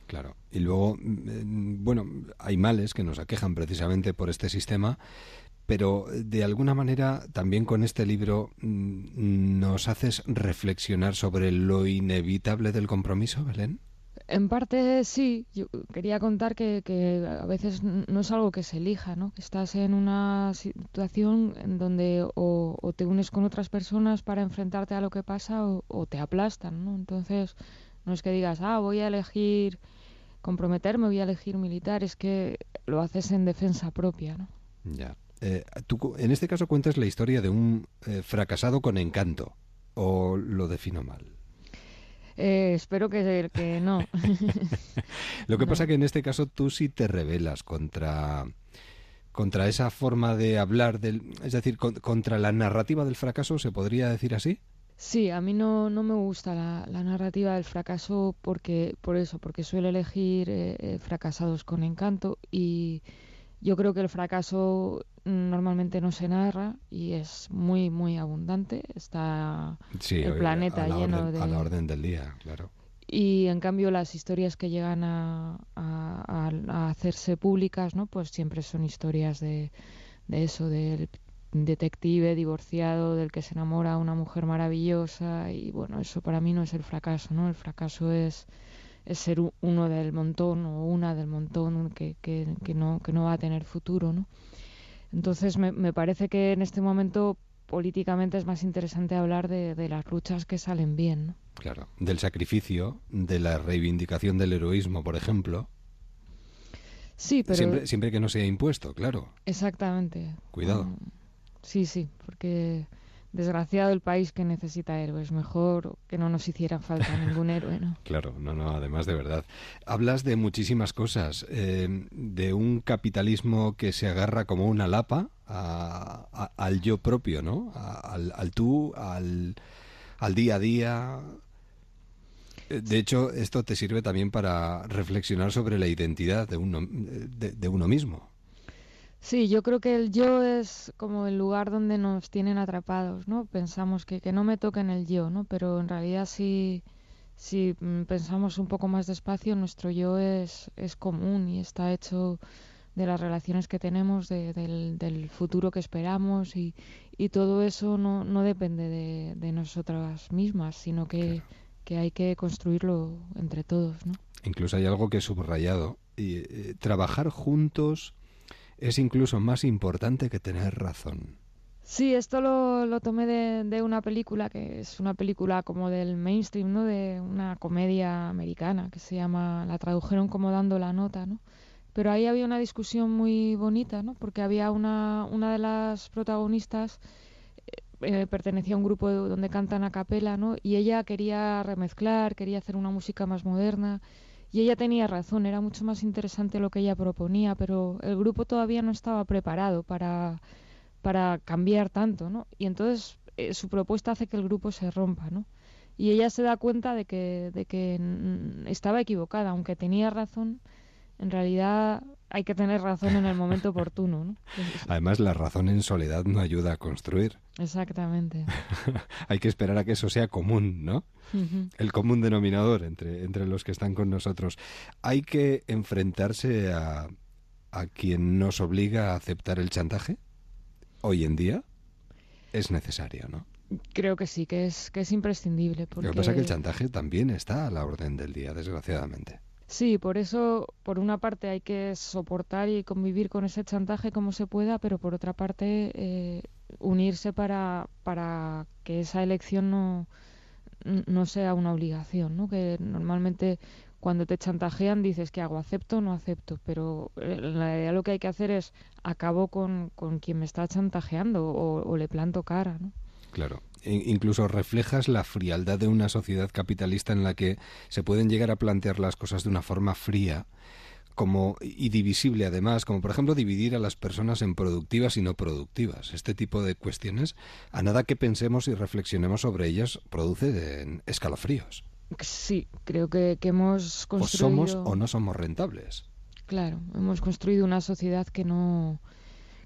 Claro. Y luego, bueno, hay males que nos aquejan precisamente por este sistema, pero de alguna manera también con este libro nos haces reflexionar sobre lo inevitable del compromiso, Belén. En parte sí, yo quería contar que, a veces no es algo que se elija, ¿no? Estás en una situación en donde o, o, te unes con otras personas para enfrentarte a lo que pasa o, o, te aplastan, ¿no? Entonces no es que digas, ah, voy a elegir comprometerme, voy a elegir militar, es que lo haces en defensa propia, ¿no? Ya. Eh, tú, en este caso cuentas la historia de un eh, fracasado con encanto, ¿o lo defino mal? Eh, espero que, que no. lo que no. pasa que en este caso tú sí te rebelas contra contra esa forma de hablar del, es decir, con, contra la narrativa del fracaso, se podría decir así. Sí, a mí no, no me gusta la, la, narrativa del fracaso porque por eso, porque suele elegir eh, fracasados con encanto y yo creo que el fracaso normalmente no se narra y es muy muy abundante. Está sí, el planeta lleno orden, de a la orden del día, claro. Y en cambio las historias que llegan a, a, a hacerse públicas, ¿no? Pues siempre son historias de, de eso, del detective divorciado del que se enamora una mujer maravillosa y bueno, eso para mí no es el fracaso, ¿no? El fracaso es, es ser uno del montón o una del montón que, que, que, no, que no va a tener futuro, ¿no? Entonces me, me parece que en este momento políticamente es más interesante hablar de, de, las luchas que salen bien, ¿no? Claro, del sacrificio, de la reivindicación del heroísmo, por ejemplo. Sí, pero... Siempre, siempre que no sea impuesto, claro. Exactamente. Cuidado. Um, Sí, sí, porque desgraciado el país que necesita héroes. Mejor que no nos hiciera falta ningún héroe, ¿no? Claro, no, no, además de verdad. Hablas de muchísimas cosas, eh, de un capitalismo que se agarra como una lapa a, a, al yo propio, ¿no? A, al, al, tú, al, al día a día. De hecho, esto te sirve también para reflexionar sobre la identidad de uno, de, de uno mismo. Sí, yo creo que el yo es como el lugar donde nos tienen atrapados, ¿no? Pensamos que, que no me toquen el yo, ¿no? Pero en realidad si, si pensamos un poco más despacio, nuestro yo es, es común y está hecho de las relaciones que tenemos, de, del, del, futuro que esperamos y, y todo eso no, no depende de, de, nosotras mismas, sino que, claro. que, hay que construirlo entre todos, ¿no? Incluso hay algo que he subrayado. Y, eh, trabajar juntos es incluso más importante que tener razón. Sí, esto lo, lo tomé de, de, una película que es una película como del mainstream, ¿no? De una comedia americana que se llama, la tradujeron como dando la nota, ¿no? Pero ahí había una discusión muy bonita, ¿no? Porque había una, una de las protagonistas eh, pertenecía a un grupo donde cantan a capela, ¿no? Y ella quería remezclar, quería hacer una música más moderna y ella tenía razón, era mucho más interesante lo que ella proponía, pero el grupo todavía no estaba preparado para, para cambiar tanto, ¿no? Y entonces eh, su propuesta hace que el grupo se rompa, ¿no? Y ella se da cuenta de que, de que estaba equivocada, aunque tenía razón, en realidad hay que tener razón en el momento oportuno. ¿no? Además, la razón en soledad no ayuda a construir. Exactamente. hay que esperar a que eso sea común, ¿no? Uh -huh. El común denominador entre, entre los que están con nosotros. Hay que enfrentarse a, a quien nos obliga a aceptar el chantaje? Hoy en día es necesario, ¿no? Creo que sí, que es, que es imprescindible. Porque... Lo que pasa es que el chantaje también está a la orden del día, desgraciadamente. Sí, por eso, por una parte hay que soportar y convivir con ese chantaje como se pueda, pero por otra parte eh, unirse para, para que esa elección no, no sea una obligación, ¿no? Que normalmente cuando te chantajean dices que hago, acepto o no acepto, pero eh, en realidad lo que hay que hacer es acabo con, con quien me está chantajeando o, o le planto cara, ¿no? Claro. Incluso reflejas la frialdad de una sociedad capitalista en la que se pueden llegar a plantear las cosas de una forma fría como y divisible además, como por ejemplo dividir a las personas en productivas y no productivas. Este tipo de cuestiones, a nada que pensemos y reflexionemos sobre ellas, produce escalofríos. Sí, creo que, que hemos construido... O somos o no somos rentables. Claro, hemos construido una sociedad que no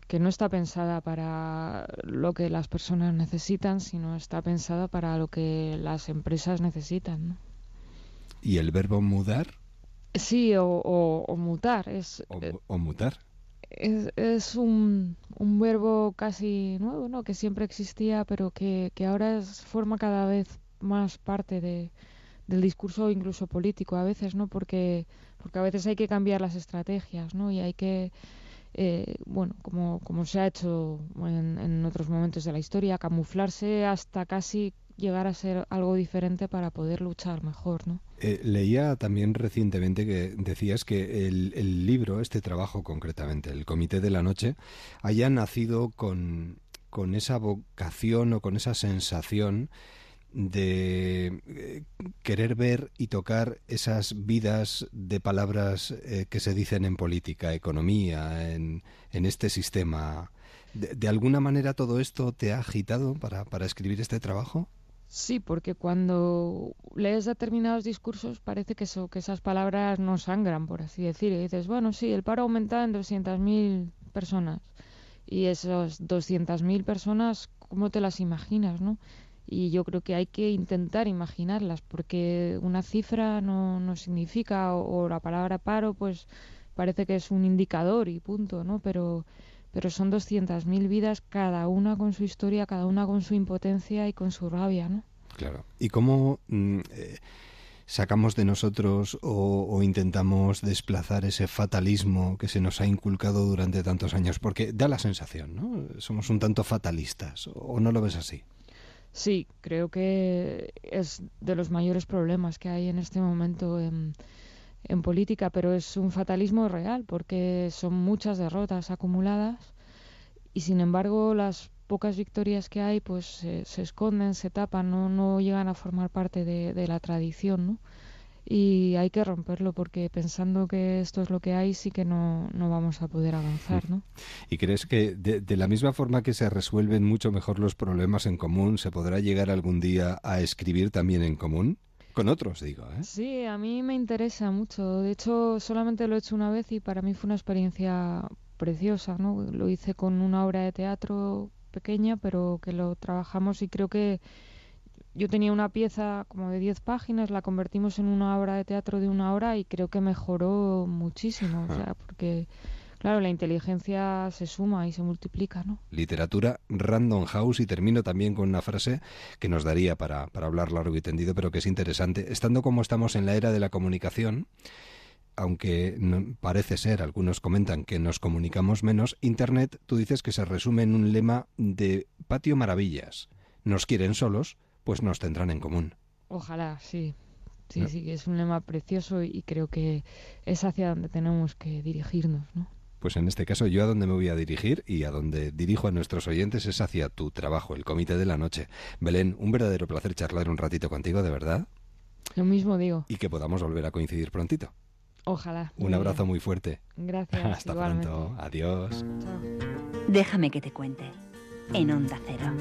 que no está pensada para lo que las personas necesitan, sino está pensada para lo que las empresas necesitan. ¿no? ¿Y el verbo mudar? Sí, o, mutar. Es, o, mutar. Es, es un, un, verbo casi nuevo, ¿no? que siempre existía, pero que, que ahora es, forma cada vez más parte de, del discurso incluso político a veces, ¿no? Porque, porque a veces hay que cambiar las estrategias, ¿no? Y hay que eh, bueno, como, como se ha hecho en, otros momentos de la historia, camuflarse hasta casi llegar a ser algo diferente para poder luchar mejor, ¿no? Eh, leía también recientemente que decías que el, el, libro, este trabajo concretamente, el Comité de la Noche, haya nacido con, con esa vocación o con esa sensación de eh, querer ver y tocar esas vidas de palabras eh, que se dicen en política, economía, en, en este sistema. De, alguna manera todo esto te ha agitado para, para escribir este trabajo? Sí, porque cuando lees determinados discursos parece que, eso, que esas palabras no sangran, por así decir. Y dices, bueno, sí, el paro aumenta en 200.000 personas. Y esas 200.000 personas, ¿cómo te las imaginas, no? Y yo creo que hay que intentar imaginarlas porque una cifra no, no significa o, la palabra paro pues parece que es un indicador y punto, ¿no? Pero pero son 200.000 vidas cada una con su historia, cada una con su impotencia y con su rabia, ¿no? Claro. ¿Y cómo mm, eh, sacamos de nosotros o, o, intentamos desplazar ese fatalismo que se nos ha inculcado durante tantos años? Porque da la sensación, ¿no? Somos un tanto fatalistas, ¿o no lo ves así? Sí, creo que es de los mayores problemas que hay en este momento en, política, pero es un fatalismo real porque son muchas derrotas acumuladas y sin embargo las pocas victorias que hay pues se esconden, se tapan, no, no llegan a formar parte de, de la tradición, ¿no? Y hay que romperlo porque pensando que esto es lo que hay sí que no, no vamos a poder avanzar, ¿no? ¿Y crees que de, de, la misma forma que se resuelven mucho mejor los problemas en común, se podrá llegar algún día a escribir también en común? Con otros, digo, ¿eh? Sí, a mí me interesa mucho. De hecho, solamente lo he hecho una vez y para mí fue una experiencia preciosa, ¿no? Lo hice con una obra de teatro pequeña, pero que lo trabajamos y creo que yo tenía una pieza como de 10 páginas, la convertimos en una obra de teatro de una hora y creo que mejoró muchísimo, o sea, porque claro, la inteligencia se suma y se multiplica, ¿no? Literatura Random House y termino también con una frase que nos daría para, para hablar largo y tendido, pero que es interesante. Estando como estamos en la era de la comunicación, aunque no, parece ser, algunos comentan que nos comunicamos menos, Internet, tú dices que se resume en un lema de patio maravillas. Nos quieren solos, pues nos tendrán en común. Ojalá, sí. Sí, sí, es un lema precioso y creo que es hacia donde tenemos que dirigirnos, ¿no? Pues en este caso yo a donde me voy a dirigir y a donde dirijo a nuestros oyentes es hacia tu trabajo, el Comité de la Noche. Belén, un verdadero placer charlar un ratito contigo, de verdad. Lo mismo digo. Y que podamos volver a coincidir prontito. Ojalá. Un abrazo muy fuerte. Gracias. Hasta pronto. Adiós. Déjame que te cuente. En Onda Cero.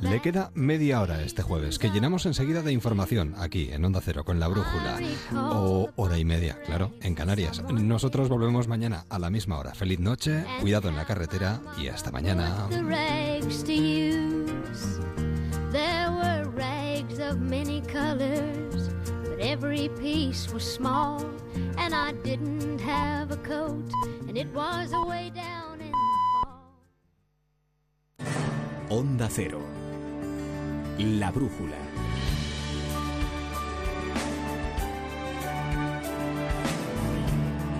Le queda media hora este jueves, que llenamos enseguida de información aquí en Onda Cero con la brújula. O hora y media, claro, en Canarias. Nosotros volvemos mañana a la misma hora. Feliz noche, cuidado en la carretera y hasta mañana. every piece was small. And I didn't have a coat, and it was away down in the fall. Onda Cero. La brújula.